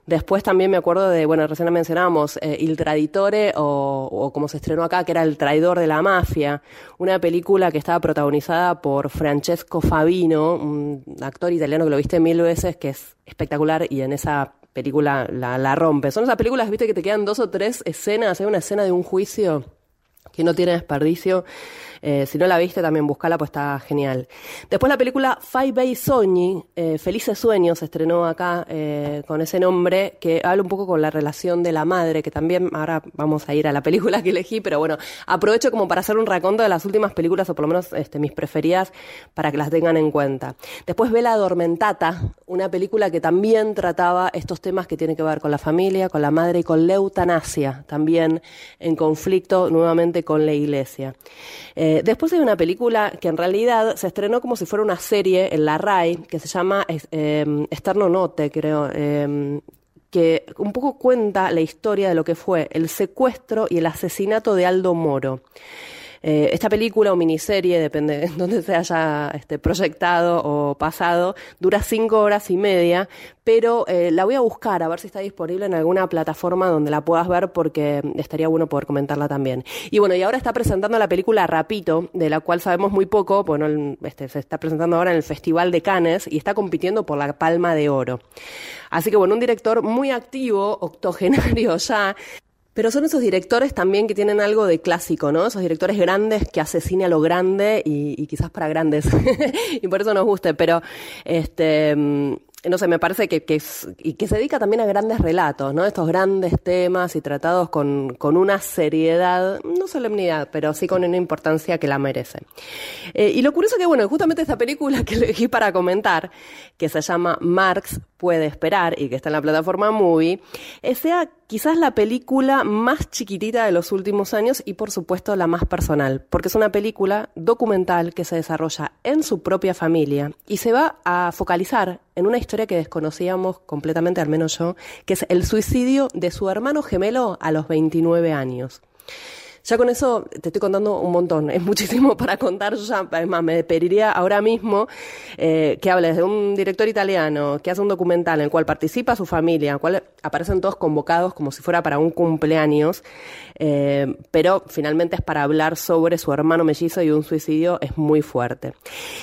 Después también me acuerdo de, bueno, recién mencionábamos eh, Il Traditore o, o, como se estrenó acá, que era El Traidor de la Mafia, una película que estaba protagonizada por Francesco Fabino, un actor italiano que lo viste mil veces, que es espectacular y en esa película la, la rompe. Son esas películas, viste, que te quedan dos o tres escenas, hay una escena de un juicio que no tiene desperdicio. Eh, si no la viste, también buscala, pues está genial. Después la película Five Bay Sogni, eh, Felices Sueños, se estrenó acá eh, con ese nombre, que habla un poco con la relación de la madre, que también ahora vamos a ir a la película que elegí, pero bueno, aprovecho como para hacer un raconto de las últimas películas, o por lo menos este, mis preferidas, para que las tengan en cuenta. Después Vela Adormentata, una película que también trataba estos temas que tienen que ver con la familia, con la madre y con la eutanasia, también en conflicto nuevamente con la iglesia. Después hay una película que en realidad se estrenó como si fuera una serie en la RAI, que se llama eh, Esterno Note, creo, eh, que un poco cuenta la historia de lo que fue el secuestro y el asesinato de Aldo Moro. Eh, esta película o miniserie, depende de dónde se haya este, proyectado o pasado, dura cinco horas y media, pero eh, la voy a buscar a ver si está disponible en alguna plataforma donde la puedas ver porque estaría bueno poder comentarla también. Y bueno, y ahora está presentando la película Rapito, de la cual sabemos muy poco, bueno, este, se está presentando ahora en el Festival de Cannes y está compitiendo por la Palma de Oro. Así que bueno, un director muy activo, octogenario ya, pero son esos directores también que tienen algo de clásico, ¿no? Esos directores grandes que hace cine a lo grande y, y quizás para grandes. *laughs* y por eso nos guste, pero este no sé, me parece que, que, y que se dedica también a grandes relatos, ¿no? Estos grandes temas y tratados con, con una seriedad, no solemnidad, pero sí con una importancia que la merece. Eh, y lo curioso que, bueno, justamente esta película *laughs* que elegí para comentar, que se llama Marx puede esperar y que está en la plataforma Movie, eh, sea quizás la película más chiquitita de los últimos años y por supuesto la más personal, porque es una película documental que se desarrolla en su propia familia y se va a focalizar en una historia que desconocíamos completamente, al menos yo, que es el suicidio de su hermano gemelo a los 29 años. Ya con eso te estoy contando un montón, es muchísimo *laughs* para contar. Yo ya, además, me pediría ahora mismo eh, que hables de un director italiano que hace un documental en el cual participa su familia, en el cual aparecen todos convocados como si fuera para un cumpleaños, eh, pero finalmente es para hablar sobre su hermano mellizo y un suicidio es muy fuerte.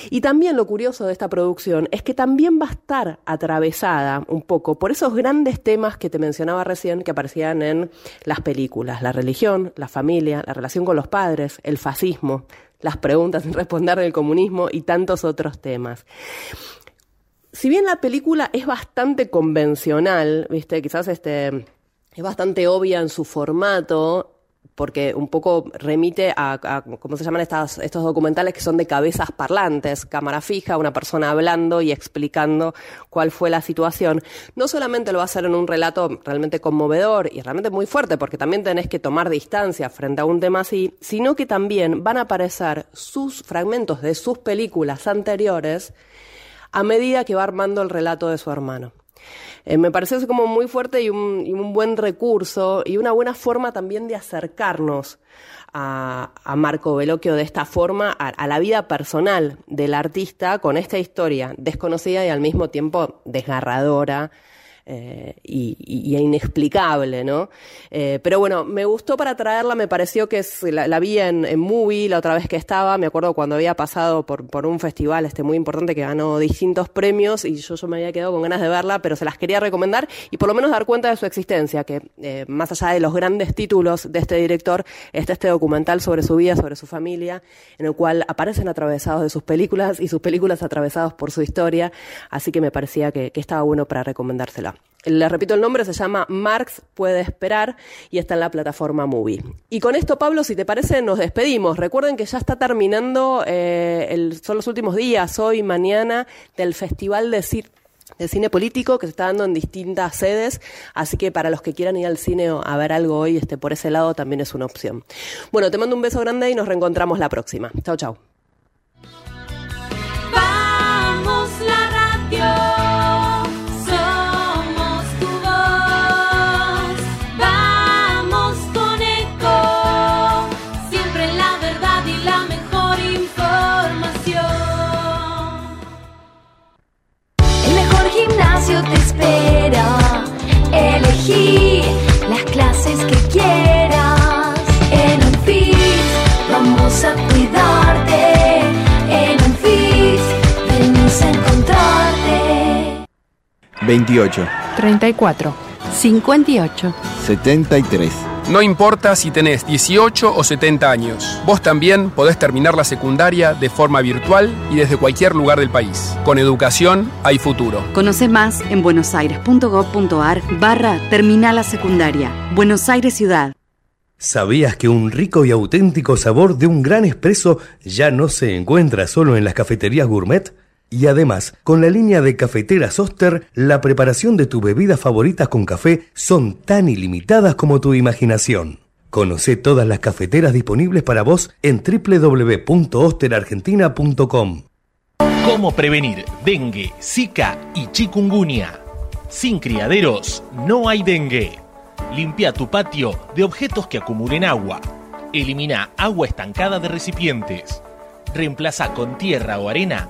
Y también lo curioso de esta producción es que también va a estar atravesada un poco por esos grandes temas que te mencionaba recién que aparecían en las películas, la religión, la familia, la relación con los padres, el fascismo, las preguntas sin responder del comunismo y tantos otros temas. Si bien la película es bastante convencional, ¿viste? Quizás este es bastante obvia en su formato, porque un poco remite a, ¿cómo se llaman estas, estos documentales que son de cabezas parlantes, cámara fija, una persona hablando y explicando cuál fue la situación. No solamente lo va a hacer en un relato realmente conmovedor y realmente muy fuerte, porque también tenés que tomar distancia frente a un tema así, sino que también van a aparecer sus fragmentos de sus películas anteriores a medida que va armando el relato de su hermano. Eh, me pareció como muy fuerte y un, buen recurso y una buena forma también de acercarnos a, Marco Veloquio de esta forma a, la vida personal del artista con esta historia desconocida y al mismo tiempo desgarradora eh, y, inexplicable, ¿no? Eh, pero bueno, me gustó para traerla, me pareció que la, vi en, en, Movie la otra vez que estaba, me acuerdo cuando había pasado por, por un festival este muy importante que ganó distintos premios y yo, yo me había quedado con ganas de verla, pero se las quería recomendar y por lo menos dar cuenta de su existencia, que eh, más allá de los grandes títulos de este director, está este documental sobre su vida, sobre su familia, en el cual aparecen atravesados de sus películas y sus películas atravesados por su historia, así que me parecía que, que estaba bueno para recomendársela. Les repito el nombre, se llama Marx Puede Esperar y está en la plataforma Movie. Y con esto, Pablo, si te parece, nos despedimos. Recuerden que ya está terminando, eh, son los últimos días, hoy, mañana, del Festival de, Cine Político que se está dando en distintas sedes, así que para los que quieran ir al cine a ver algo hoy, este, por ese lado también es una opción. Bueno, te mando un beso grande y nos reencontramos la próxima. Chao, chao. Espera. Elegí las clases que quieras. En un fit vamos a cuidarte. En un fit venimos a encontrarte. 28. 34. 58. 73. No importa si tenés 18 o 70 años, vos también podés terminar la secundaria de forma virtual y desde cualquier lugar del país. Con educación hay futuro. Conoce más en buenosaires.gov.ar barra Terminal la Secundaria. Buenos Aires Ciudad. ¿Sabías que un rico y auténtico sabor de un gran espresso ya no se encuentra solo en las cafeterías gourmet? Y además, con la línea de cafeteras Oster, la preparación de tus bebidas favoritas con café son tan ilimitadas como tu imaginación. Conoce todas las cafeteras disponibles para vos en www.osterargentina.com. ¿Cómo prevenir dengue, zika y chikungunya? Sin criaderos no hay dengue. Limpia tu patio de objetos que acumulen agua. Elimina agua estancada de recipientes. Reemplaza con tierra o arena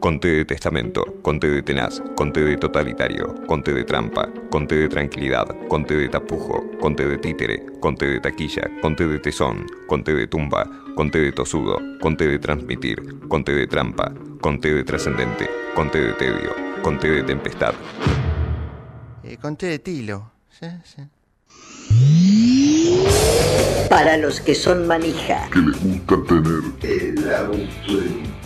Conte de testamento, conte de tenaz, conte de totalitario, conte de trampa, conte de tranquilidad, conte de tapujo, conte de títere, conte de taquilla, conte de tesón, conte de tumba, conte de tosudo, conte de transmitir, conte de trampa, conte de trascendente, conte de tedio, conte de tempestad. Eh, con té de tilo. Sí, sí. Para los que son manija. Que les gusta tener el auto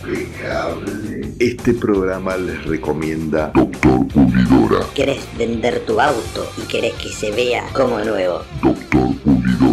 impecable. Este programa les recomienda Doctor Pulidora. ¿Querés vender tu auto y querés que se vea como nuevo? Doctor Pulidora.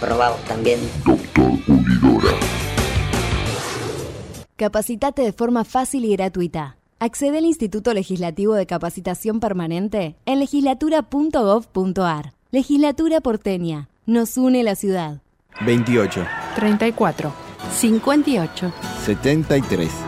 Probamos también. Doctor Pulidora. Capacitate de forma fácil y gratuita. Accede al Instituto Legislativo de Capacitación Permanente en legislatura.gov.ar. Legislatura porteña. Nos une la ciudad. 28, 34, 58. 73.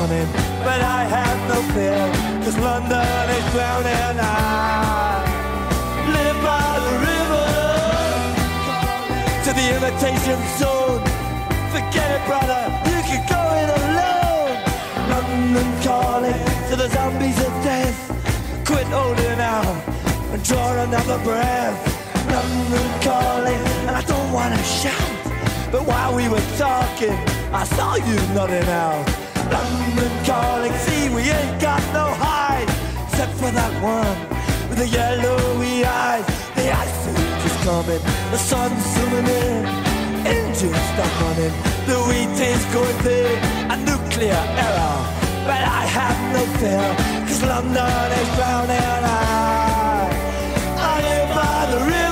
But I have no fear, cause London is drowning. I live by the river to the imitation zone. Forget it, brother, you can go it alone. London calling to the zombies of death. Quit holding out and draw another breath. London calling, and I don't wanna shout. But while we were talking, I saw you nodding out. London calling, see we ain't got no hide, except for that one with the yellowy eyes. The ice age is coming, the sun's zooming in, engines stop running, the wheat is going thin, a nuclear error. But I have no fear, cause London is drowning. I, I live by the river.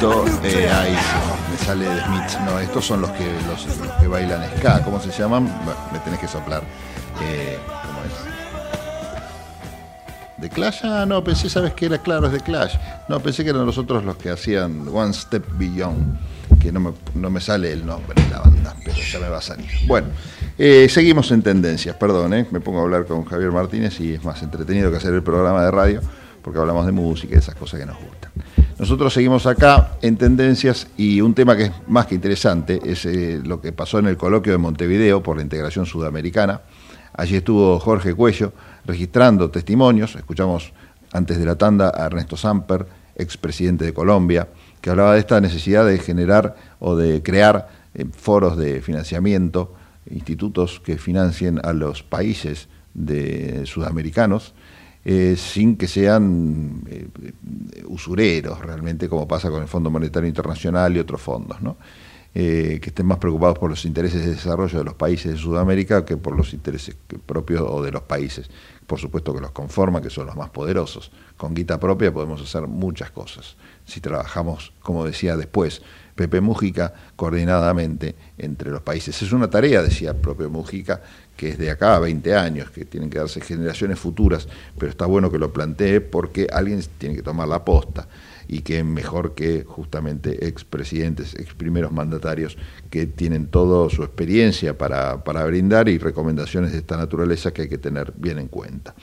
Esto, eh, ahí me sale de Smith. No, estos son los que, los, que bailan ska. ¿Cómo se llaman? Me tenés que soplar. Eh, ¿Cómo es? ¿De Clash? Ah, no, pensé, ¿sabes qué era? Claro, es de Clash. No, pensé que eran los otros los que hacían One Step Beyond, que no me, no me sale el nombre de la banda, pero ya me va a salir. Bueno, eh, seguimos en tendencias, perdón, eh, me pongo a hablar con Javier Martínez y es más entretenido que hacer el programa de radio, porque hablamos de música y esas cosas que nos gustan. Nosotros seguimos acá en Tendencias y un tema que es más que interesante es eh, lo que pasó en el coloquio de Montevideo por la integración sudamericana. Allí estuvo Jorge Cuello registrando testimonios. Escuchamos antes de la tanda a Ernesto Samper, expresidente de Colombia, que hablaba de esta necesidad de generar o de crear eh, foros de financiamiento, institutos que financien a los países de sudamericanos eh, sin que sean eh, usureros realmente, como pasa con el Fondo Monetario Internacional y otros fondos, ¿no? Eh, que estén más preocupados por los intereses de desarrollo de los países de Sudamérica que por los intereses propios o de los países, por supuesto que los conforman, que son los más poderosos. Con guita propia podemos hacer muchas cosas, si trabajamos, como decía después, Pepe Mujica, coordinadamente entre los países. Es una tarea, decía propio Mujica, que es de acá a 20 años, que tienen que darse generaciones futuras, pero está bueno que lo plantee porque alguien tiene que tomar la posta y que mejor que justamente expresidentes, ex primeros mandatarios que tienen toda su experiencia para, para brindar y recomendaciones de esta naturaleza que hay que tener bien en cuenta.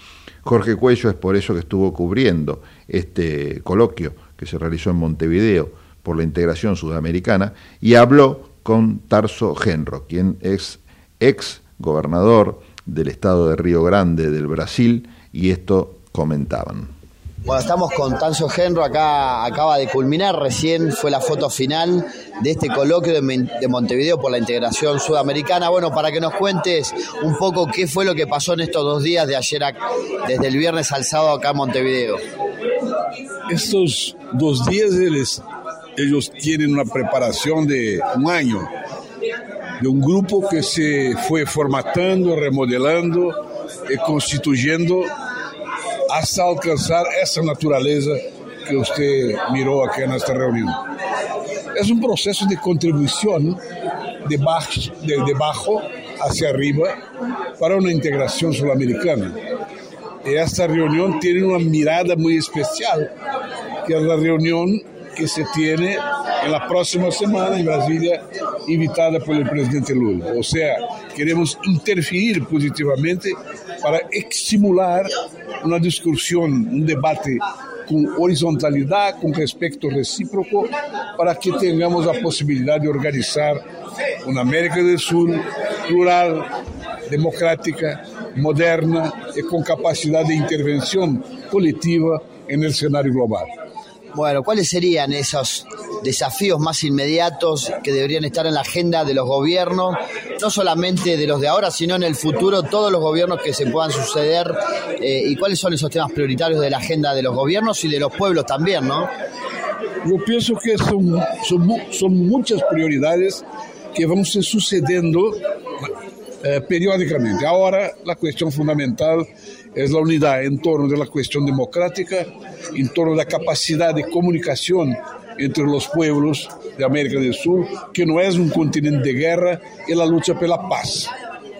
Jorge Cuello es por eso que estuvo cubriendo este coloquio que se realizó en Montevideo por la integración sudamericana y habló con Tarso Genro, quien es ex gobernador del estado de Río Grande del Brasil, y esto comentaban. Bueno, estamos con Tancio Genro, acá acaba de culminar, recién fue la foto final de este coloquio de, Montevideo por la integración sudamericana. Bueno, para que nos cuentes un poco qué fue lo que pasó en estos dos días de ayer, desde el viernes al sábado acá en Montevideo. Estos dos días ellos, ellos tienen una preparación de un año de um grupo que se foi formatando, remodelando e constituindo hasta alcançar essa natureza que você mirou aqui nesta reunião. É um processo de contribuição de baixo, de, de baixo hacia arriba para uma integração sul-americana. E esta reunião tem uma mirada muito especial, que é a reunião que se tiene en la próxima semana en Brasilia, invitada por el presidente Lula. O sea, queremos interferir positivamente para estimular una discusión, un debate con horizontalidad, con respeto recíproco, para que tengamos la posibilidad de organizar una América del Sur plural, democrática, moderna y con capacidad de intervención colectiva en el escenario global. Bueno, ¿cuáles serían esos desafíos más inmediatos que deberían estar en la agenda de los gobiernos, no solamente de los de ahora, sino en el futuro, todos los gobiernos que se puedan suceder eh, y cuáles son esos temas prioritarios de la agenda de los gobiernos y de los pueblos también, ¿no? Yo pienso que son, son, muchas prioridades que van a ir sucediendo eh, periódicamente. Ahora la cuestión fundamental es la unidad en torno de la cuestión democrática, en torno de la capacidad de comunicación entre los pueblos de América del Sur, que no es un continente de guerra, y la lucha por la paz.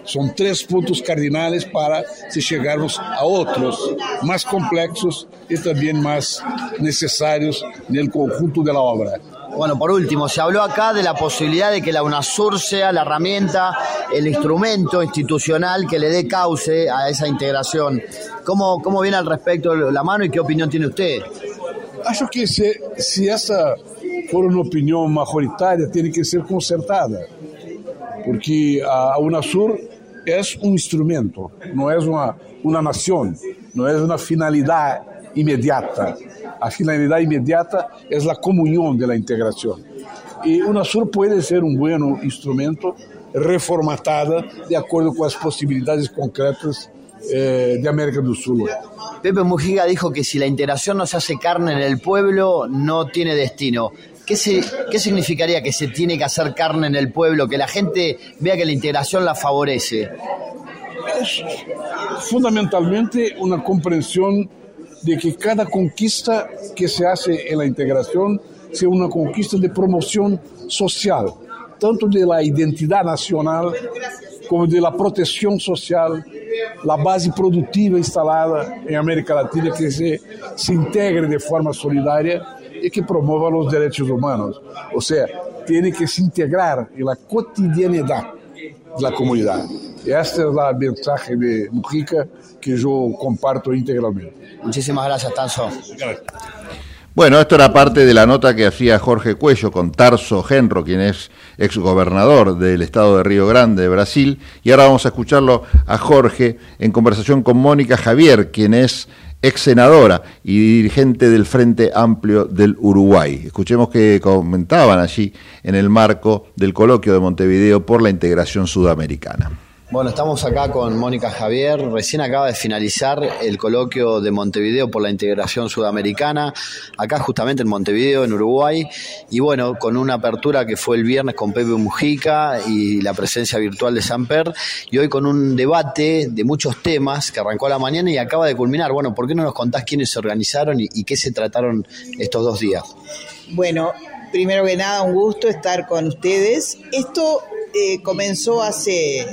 Son tres puntos cardinales para si a otros más complejos y también más necesarios en el conjunto de la obra. Bueno, por último, se habló acá de la posibilidad de que la UNASUR sea la herramienta, el instrumento institucional que le dé cauce a esa integración. ¿Cómo, cómo viene al respecto la mano y qué opinión tiene usted? Acho que se, se essa for uma opinião majoritária, tem que ser consertada, porque a Unasur é um instrumento, não é uma, uma nação, não é uma finalidade imediata. A finalidade imediata é a comunhão da integração. E Unasur pode ser um bom instrumento reformatada de acordo com as possibilidades concretas eh, de América do Sul. Pepe Mujica dijo que si la integración no se hace carne en el pueblo, no tiene destino. ¿Qué, ¿Qué significaría que se tiene que hacer carne en el pueblo, que la gente vea que la integración la favorece? Es fundamentalmente una comprensión de que cada conquista que se hace en la integración sea una conquista de promoción social, tanto de la identidad nacional como de la protección social a base produtiva instalada em América Latina que se, se integre de forma solidária e que promova os direitos humanos. Ou seja, tem que se integrar na cotidianidade da comunidade. Esta es la mensaje de Mujica que yo comparto íntegramente. Muchísimas gracias, Tanso. Bueno, esto era parte de la nota que hacía Jorge Cuello con Tarso Genro, quien es exgobernador del estado de Río Grande de Brasil. Y ahora vamos a escucharlo a Jorge en conversación con Mónica Javier, quien es ex senadora y dirigente del Frente Amplio del Uruguay. Escuchemos que comentaban allí en el marco del coloquio de Montevideo por la integración sudamericana. Bueno, estamos acá con Mónica Javier. Recién acaba de finalizar el coloquio de Montevideo por la integración sudamericana, acá justamente en Montevideo, en Uruguay. Y bueno, con una apertura que fue el viernes con Pepe Mujica y la presencia virtual de Samper. Y hoy con un debate de muchos temas que arrancó a la mañana y acaba de culminar. Bueno, ¿por qué no nos contás quiénes se organizaron y, qué se trataron estos dos días? Bueno, primero que nada, un gusto estar con ustedes. Esto eh, comenzó hace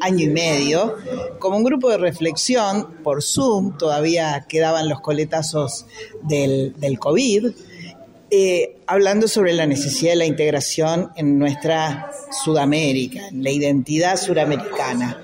año y medio, como un grupo de reflexión por Zoom, todavía quedaban los coletazos del, del COVID, eh, hablando sobre la necesidad de la integración en nuestra Sudamérica, en la identidad suramericana.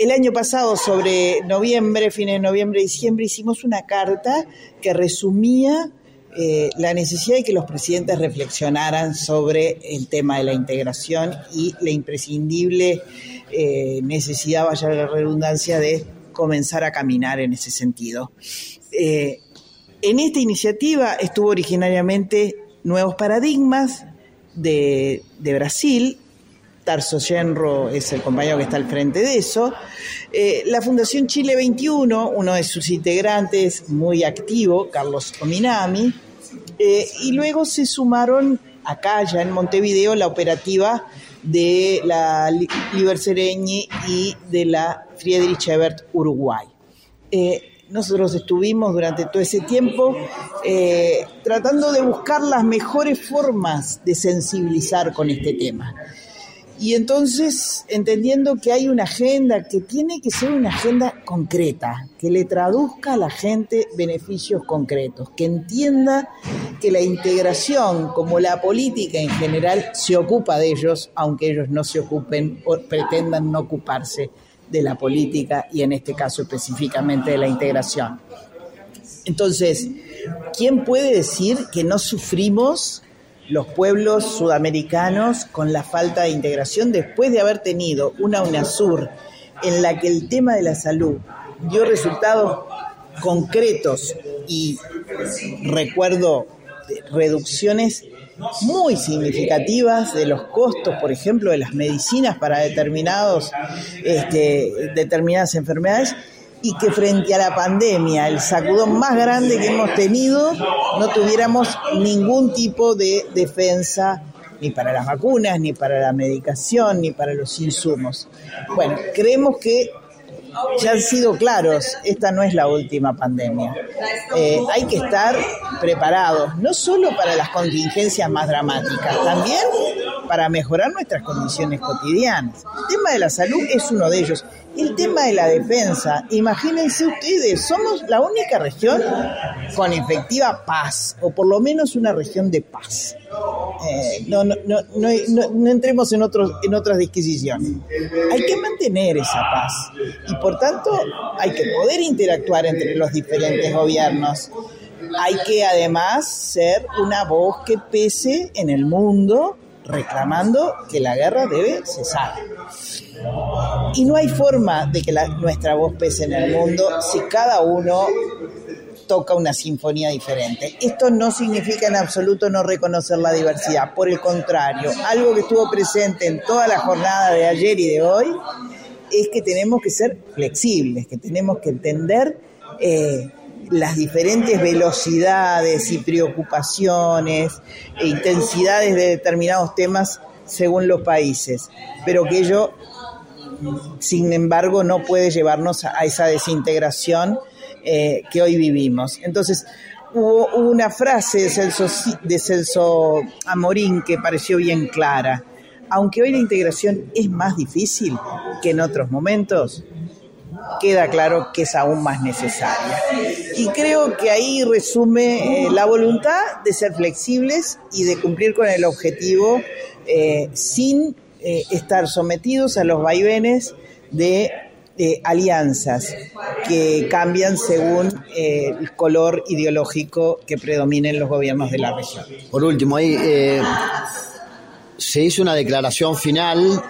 El año pasado, sobre noviembre, fines de noviembre, diciembre, hicimos una carta que resumía eh, la necesidad de que los presidentes reflexionaran sobre el tema de la integración y la imprescindible eh, necesidad, vaya la redundancia, de comenzar a caminar en ese sentido. Eh, en esta iniciativa estuvo originariamente Nuevos Paradigmas de, de Brasil, Tarso Genro es el compañero que está al frente de eso. Eh, la Fundación Chile 21, uno de sus integrantes muy activo, Carlos Ominami, eh, y luego se sumaron acá ya en Montevideo la operativa de la Li- Liber Sereñi y de la Friedrich Ebert Uruguay. Eh, nosotros estuvimos durante todo ese tiempo tratando de buscar las mejores formas de sensibilizar con este tema. Y entonces, entendiendo que hay una agenda que tiene que ser una agenda concreta, que le traduzca a la gente beneficios concretos, que entienda que la integración, como la política en general, se ocupa de ellos, aunque ellos no se ocupen o pretendan no ocuparse de la política y en este caso específicamente de la integración. Entonces, ¿quién puede decir que no sufrimos los pueblos sudamericanos con la falta de integración después de haber tenido una UNASUR en la que el tema de la salud dio resultados concretos y recuerdo reducciones muy significativas de los costos, por ejemplo, de las medicinas para determinados, este, determinadas enfermedades y que frente a la pandemia, el sacudón más grande que hemos tenido, no tuviéramos ningún tipo de defensa ni para las vacunas, ni para la medicación, ni para los insumos. Bueno, creemos que ya han sido claros, esta no es la última pandemia. Eh, hay que estar preparados, no solo para las contingencias más dramáticas, también para mejorar nuestras condiciones cotidianas. El tema de la salud es uno de ellos. El tema de la defensa, imagínense ustedes, somos la única región con efectiva paz, o por lo menos una región de paz. Eh, no, no, no, no, entremos en, otros, en otras disquisiciones. Hay que mantener esa paz y por tanto hay que poder interactuar entre los diferentes gobiernos. Hay que además ser una voz que pese en el mundo reclamando que la guerra debe cesar. Y no hay forma de que la- nuestra voz pese en el mundo si cada uno toca una sinfonía diferente. Esto no significa en absoluto no reconocer la diversidad, por el contrario, algo que estuvo presente en toda la jornada de ayer y de hoy es que tenemos que ser flexibles, que tenemos que entender eh, las diferentes velocidades y preocupaciones e intensidades de determinados temas según los países, pero que ello sin embargo, no puede llevarnos a esa desintegración eh, que hoy vivimos. Entonces, hubo, una frase de Celso, Amorín que pareció bien clara. Aunque hoy la integración es más difícil que en otros momentos, queda claro que es aún más necesaria. Y creo que ahí resume eh, la voluntad de ser flexibles y de cumplir con el objetivo eh, sin estar sometidos a los vaivenes de alianzas que cambian según eh, el color ideológico que predomina en los gobiernos de la región. Por último, ahí eh, se hizo una declaración final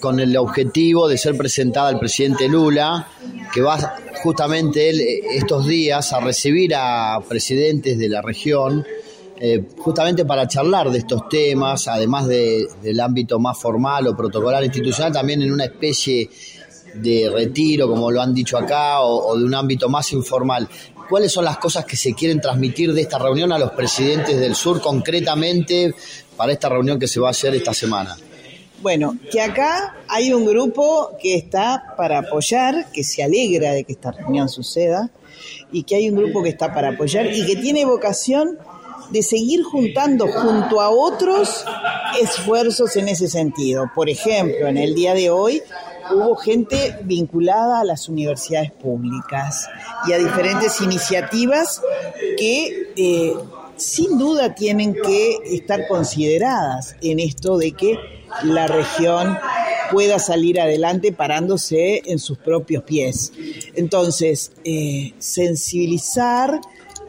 con el objetivo de ser presentada al presidente Lula, que va justamente él eh, estos días a recibir a presidentes de la región, justamente para charlar de estos temas, además de- del ámbito más formal o protocolar institucional, también en una especie de retiro, como lo han dicho acá, o, de un ámbito más informal. ¿Cuáles son las cosas que se quieren transmitir de esta reunión a los presidentes del sur concretamente para esta reunión que se va a hacer esta semana? Bueno, que acá hay un grupo que está para apoyar, que se alegra de que esta reunión suceda, y que hay un grupo que está para apoyar y que tiene vocación de seguir juntando junto a otros esfuerzos en ese sentido. Por ejemplo, en el día de hoy hubo gente vinculada a las universidades públicas y a diferentes iniciativas que eh, sin duda tienen que estar consideradas en esto de que la región pueda salir adelante parándose en sus propios pies. Entonces, eh, sensibilizar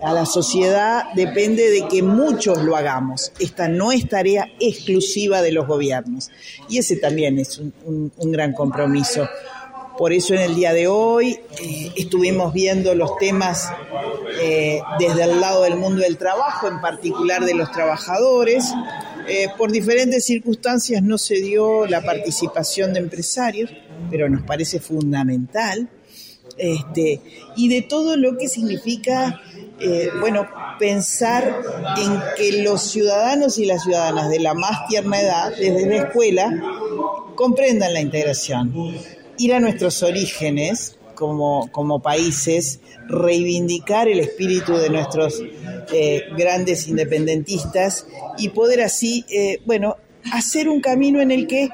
a la sociedad depende de que muchos lo hagamos. Esta no es tarea exclusiva de los gobiernos. Y ese también es un, gran compromiso. Por eso en el día de hoy eh, estuvimos viendo los temas eh, desde el lado del mundo del trabajo, en particular de los trabajadores. Eh, por diferentes circunstancias no se dio la participación de empresarios, pero nos parece fundamental. Este, y de todo lo que significa, eh, bueno, pensar en que los ciudadanos y las ciudadanas de la más tierna edad, desde la escuela, comprendan la integración. Ir a nuestros orígenes como, como países, reivindicar el espíritu de nuestros eh, grandes independentistas y poder así, eh, bueno, hacer un camino en el que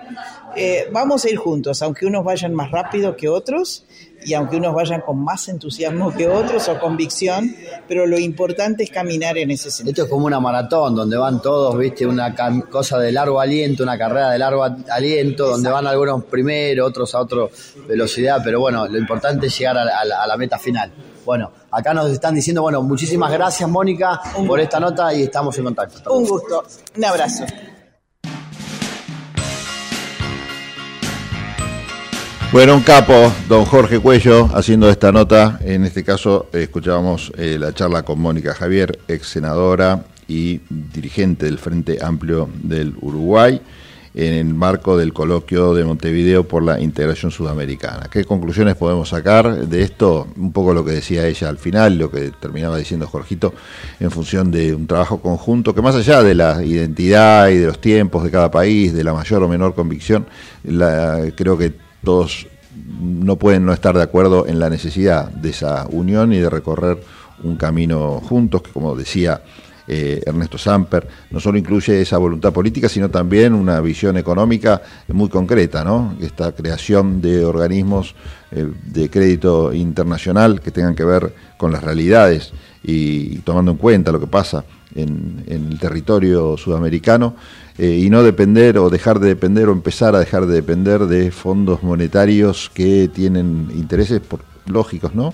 vamos a ir juntos, aunque unos vayan más rápido que otros y aunque unos vayan con más entusiasmo que otros o convicción, pero lo importante es caminar en ese sentido. Esto es como una maratón donde van todos, viste, una cosa de largo aliento, una carrera de largo aliento, donde van algunos primero, otros a otra velocidad, pero bueno, lo importante es llegar a la, a la- a la meta final. Bueno, acá nos están diciendo, bueno, muchísimas gracias Mónica por esta nota y estamos en contacto. Un gusto, un abrazo. Bueno, un capo, don Jorge Cuello, haciendo esta nota. En este caso, eh, escuchábamos eh, la charla con Mónica Javier, ex senadora y dirigente del Frente Amplio del Uruguay, en el marco del coloquio de Montevideo por la integración sudamericana. ¿Qué conclusiones podemos sacar de esto? Un poco lo que decía ella al final, lo que terminaba diciendo Jorgito, en función de un trabajo conjunto que más allá de la identidad y de los tiempos de cada país, de la mayor o menor convicción, la- creo que todos no pueden no estar de acuerdo en la necesidad de esa unión y de recorrer un camino juntos, que como decía eh, Ernesto Samper, no solo incluye esa voluntad política, sino también una visión económica muy concreta, ¿no? Esta creación de organismos eh, de crédito internacional que tengan que ver con las realidades y, tomando en cuenta lo que pasa en, en el territorio sudamericano eh, y no depender o dejar de depender o empezar a dejar de depender de fondos monetarios que tienen intereses lógicos, ¿no?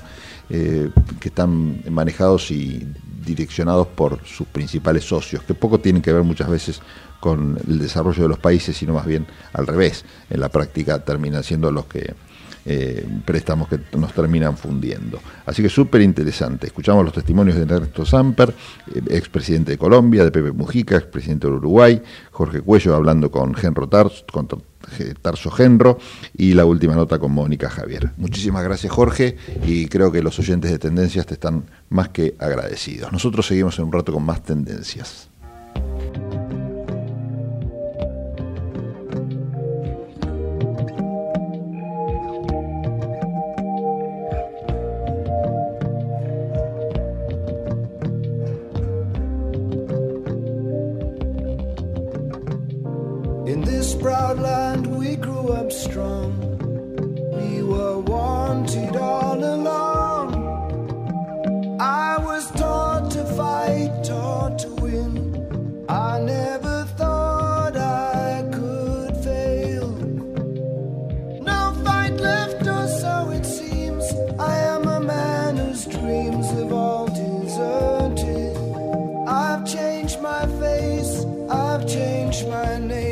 Eh, que están manejados y direccionados por sus principales socios, que poco tienen que ver muchas veces con el desarrollo de los países, sino más bien al revés. En la práctica terminan siendo los que eh, préstamos que nos terminan fundiendo. Así que súper interesante. Escuchamos los testimonios de Ernesto Samper, eh, expresidente de Colombia, de Pepe Mujica, expresidente de Uruguay, Jorge Cuello hablando con Genro Tarso, con eh, Tarso Genro y la última nota con Mónica Javier. Muchísimas gracias Jorge y creo que los oyentes de Tendencias te están más que agradecidos. Nosotros seguimos en un rato con más tendencias. proud land we grew up strong. We were wanted all along. I was taught to fight, taught to win. I never thought I could fail. No fight left, or so it seems. I am a man whose dreams have all deserted. I've changed my face, I've changed my name.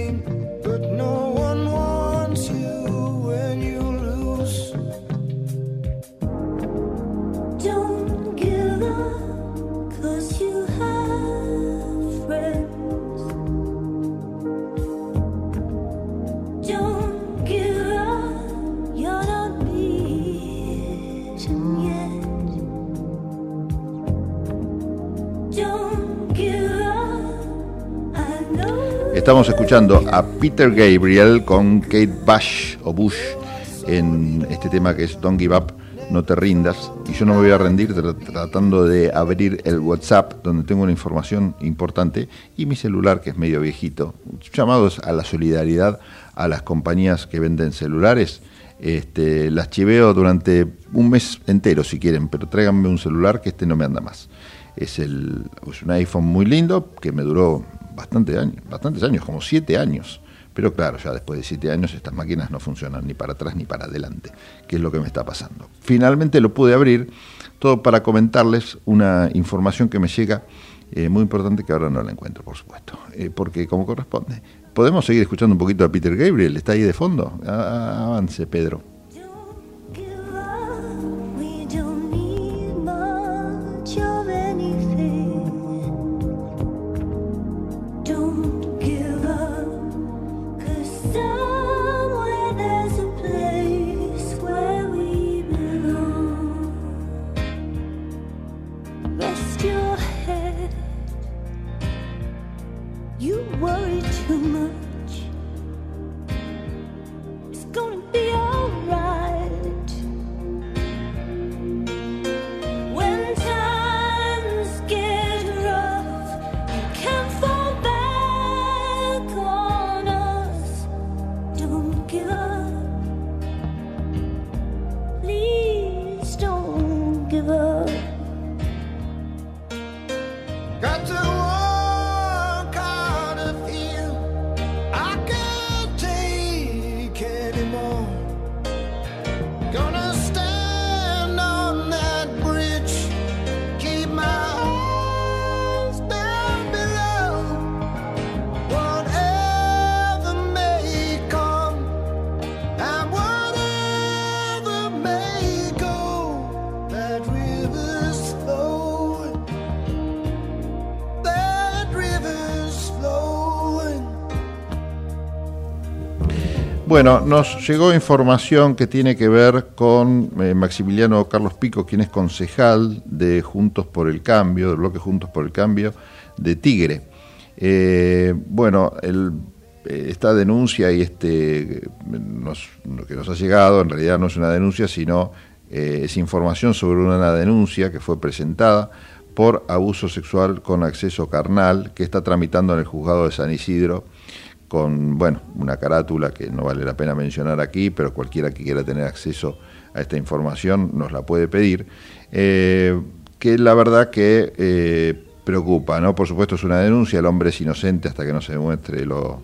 Estamos escuchando a Peter Gabriel con Kate Bush o Bush en este tema que es Don't Give Up, No Te Rindas. Y yo no me voy a rendir tra- tratando de abrir el WhatsApp donde tengo una información importante y mi celular que es medio viejito. Llamados a la solidaridad a las compañías que venden celulares. Este, las chiveo durante un mes entero si quieren, pero tráiganme un celular que este no me anda más. Es, el, es un iPhone muy lindo que me duró bastante años, bastantes años, como siete años. Pero claro, ya después de siete años estas máquinas no funcionan ni para atrás ni para adelante, que es lo que me está pasando. Finalmente lo pude abrir, todo para comentarles una información que me llega eh, muy importante que ahora no la encuentro, por supuesto, eh, porque como corresponde. ¿Podemos seguir escuchando un poquito a Peter Gabriel? ¿Está ahí de fondo? Ah, avance, Pedro. Bueno, nos llegó información que tiene que ver con eh, Maximiliano Carlos Pico, quien es concejal de Juntos por el Cambio, del bloque Juntos por el Cambio de Tigre. Eh, bueno, eh, esta denuncia y este lo que nos ha llegado en realidad no es una denuncia, sino es información sobre una denuncia que fue presentada por abuso sexual con acceso carnal que está tramitando en el juzgado de San Isidro con, bueno, una carátula que no vale la pena mencionar aquí, pero cualquiera que quiera tener acceso a esta información nos la puede pedir, eh, que la verdad que eh, preocupa, ¿no? Por supuesto es una denuncia, el hombre es inocente hasta que no se demuestre lo,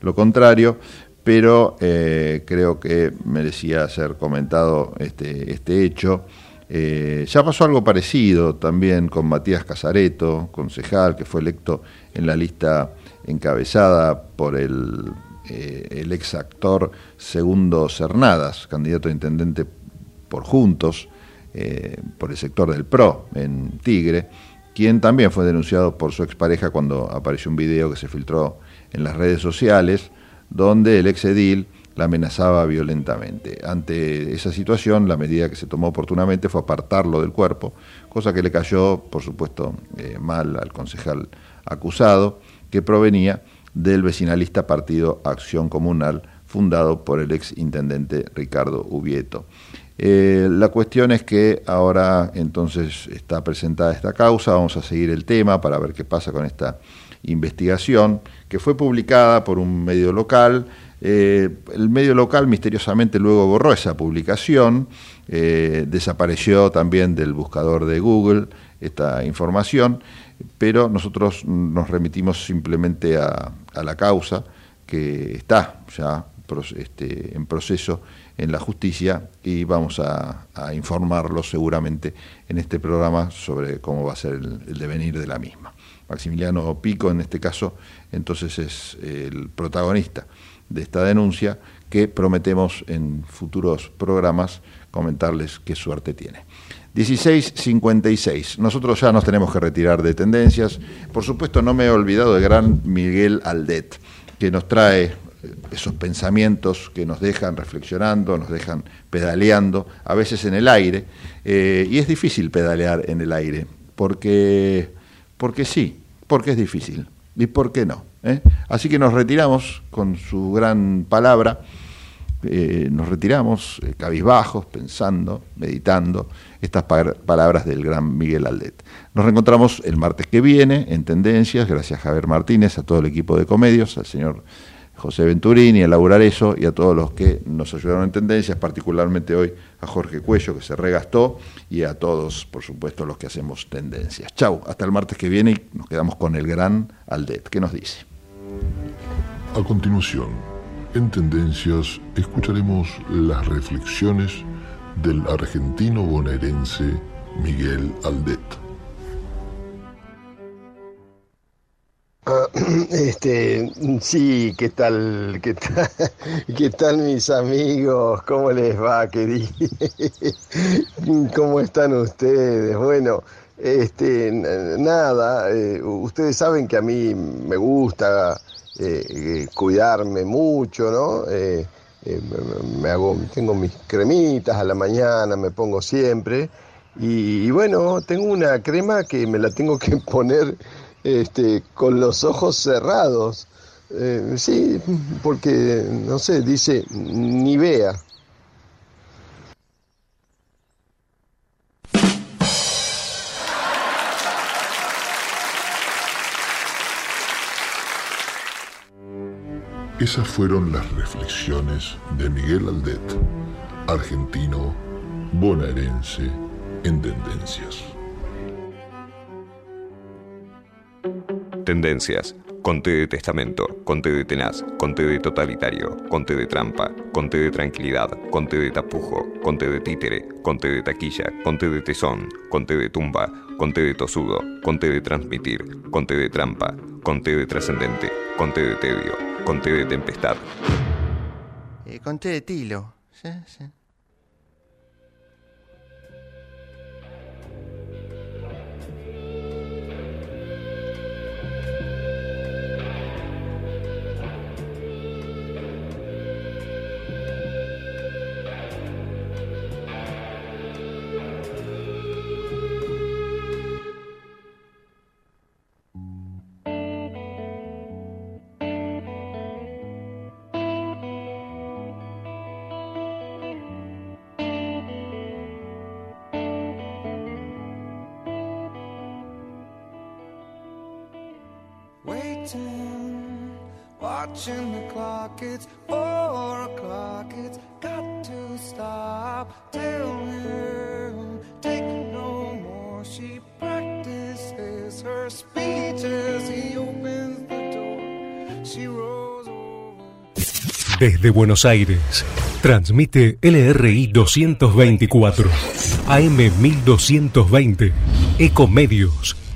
lo contrario, pero eh, creo que merecía ser comentado este, este hecho. Ya pasó algo parecido también con Matías Casareto, concejal, que fue electo en la lista encabezada por el, eh, el ex actor Segundo Cernadas, candidato a intendente por Juntos, eh, por el sector del PRO en Tigre, quien también fue denunciado por su expareja cuando apareció un video que se filtró en las redes sociales, donde el ex edil la amenazaba violentamente. Ante esa situación, la medida que se tomó oportunamente fue apartarlo del cuerpo, cosa que le cayó, por supuesto, eh, mal al concejal acusado, que provenía del vecinalista partido Acción Comunal, fundado por el ex intendente Ricardo Ubieto. Eh, la cuestión es que ahora entonces está presentada esta causa, vamos a seguir el tema para ver qué pasa con esta investigación, que fue publicada por un medio local. Eh, el medio local misteriosamente luego borró esa publicación, eh, desapareció también del buscador de Google esta información, pero nosotros nos remitimos simplemente a, la causa que está ya este, en proceso en la justicia y vamos a, a informarlos seguramente en este programa sobre cómo va a ser el, el devenir de la misma. Maximiliano Pico en este caso, entonces es el protagonista de esta denuncia que prometemos en futuros programas comentarles qué suerte tiene. 16.56. Nosotros ya nos tenemos que retirar de tendencias. Por supuesto, no me he olvidado del gran Miguel Aldet, que nos trae eh, esos pensamientos que nos dejan reflexionando, nos dejan pedaleando, a veces en el aire. Eh, y es difícil pedalear en el aire, porque, porque sí, porque es difícil. ¿Y por qué no? ¿Eh? Así que nos retiramos con su gran palabra. Nos retiramos cabizbajos, pensando, meditando estas pa- palabras del gran Miguel Aldet. Nos reencontramos el martes que viene en Tendencias, gracias a Javier Martínez, a todo el equipo de Comedios, al señor José Venturini, a Laura Arezo y a todos los que nos ayudaron en Tendencias, particularmente hoy a Jorge Cuello, que se regastó, y a todos, por supuesto, los que hacemos Tendencias. Chau, hasta el martes que viene y nos quedamos con el gran Aldet. ¿Qué nos dice? A continuación, en Tendencias escucharemos las reflexiones del argentino bonaerense Miguel Aldet. Ah, *clears throat* Este, sí, ¿qué tal? ¿Qué tal? *laughs* ¿Qué tal mis amigos? ¿Cómo les va, queridos? *laughs* ¿Cómo están ustedes? Bueno, este, nada, eh, ustedes saben que a mí me gusta eh, eh, cuidarme mucho, ¿no? Eh, me- hago, tengo mis cremitas a la mañana, me pongo siempre. Y, bueno, tengo una crema que me la tengo que *laughs* poner este, con los ojos cerrados. Eh, sí, porque, no sé, dice Nivea. Esas fueron las reflexiones de Miguel Aldet, argentino bonaerense en Tendencias. Tendencias. Conte de testamento, conte de tenaz, conte de totalitario, conte de trampa, conte de tranquilidad, conte de tapujo, conte de títere, conte de taquilla, conte de tesón, conte de tumba, conte de tosudo, conte de transmitir, conte de trampa, conte de trascendente, conte de tedio, conte de tempestad. Eh, conté de Tilo. Sí, sí. Watching the clock. It's four o'clock. It's got to stop. Tell him, take no more. She practices her speech as he opens the door. She rolls over. Desde Buenos Aires, transmite LRI 224, AM 1220, Ecomedios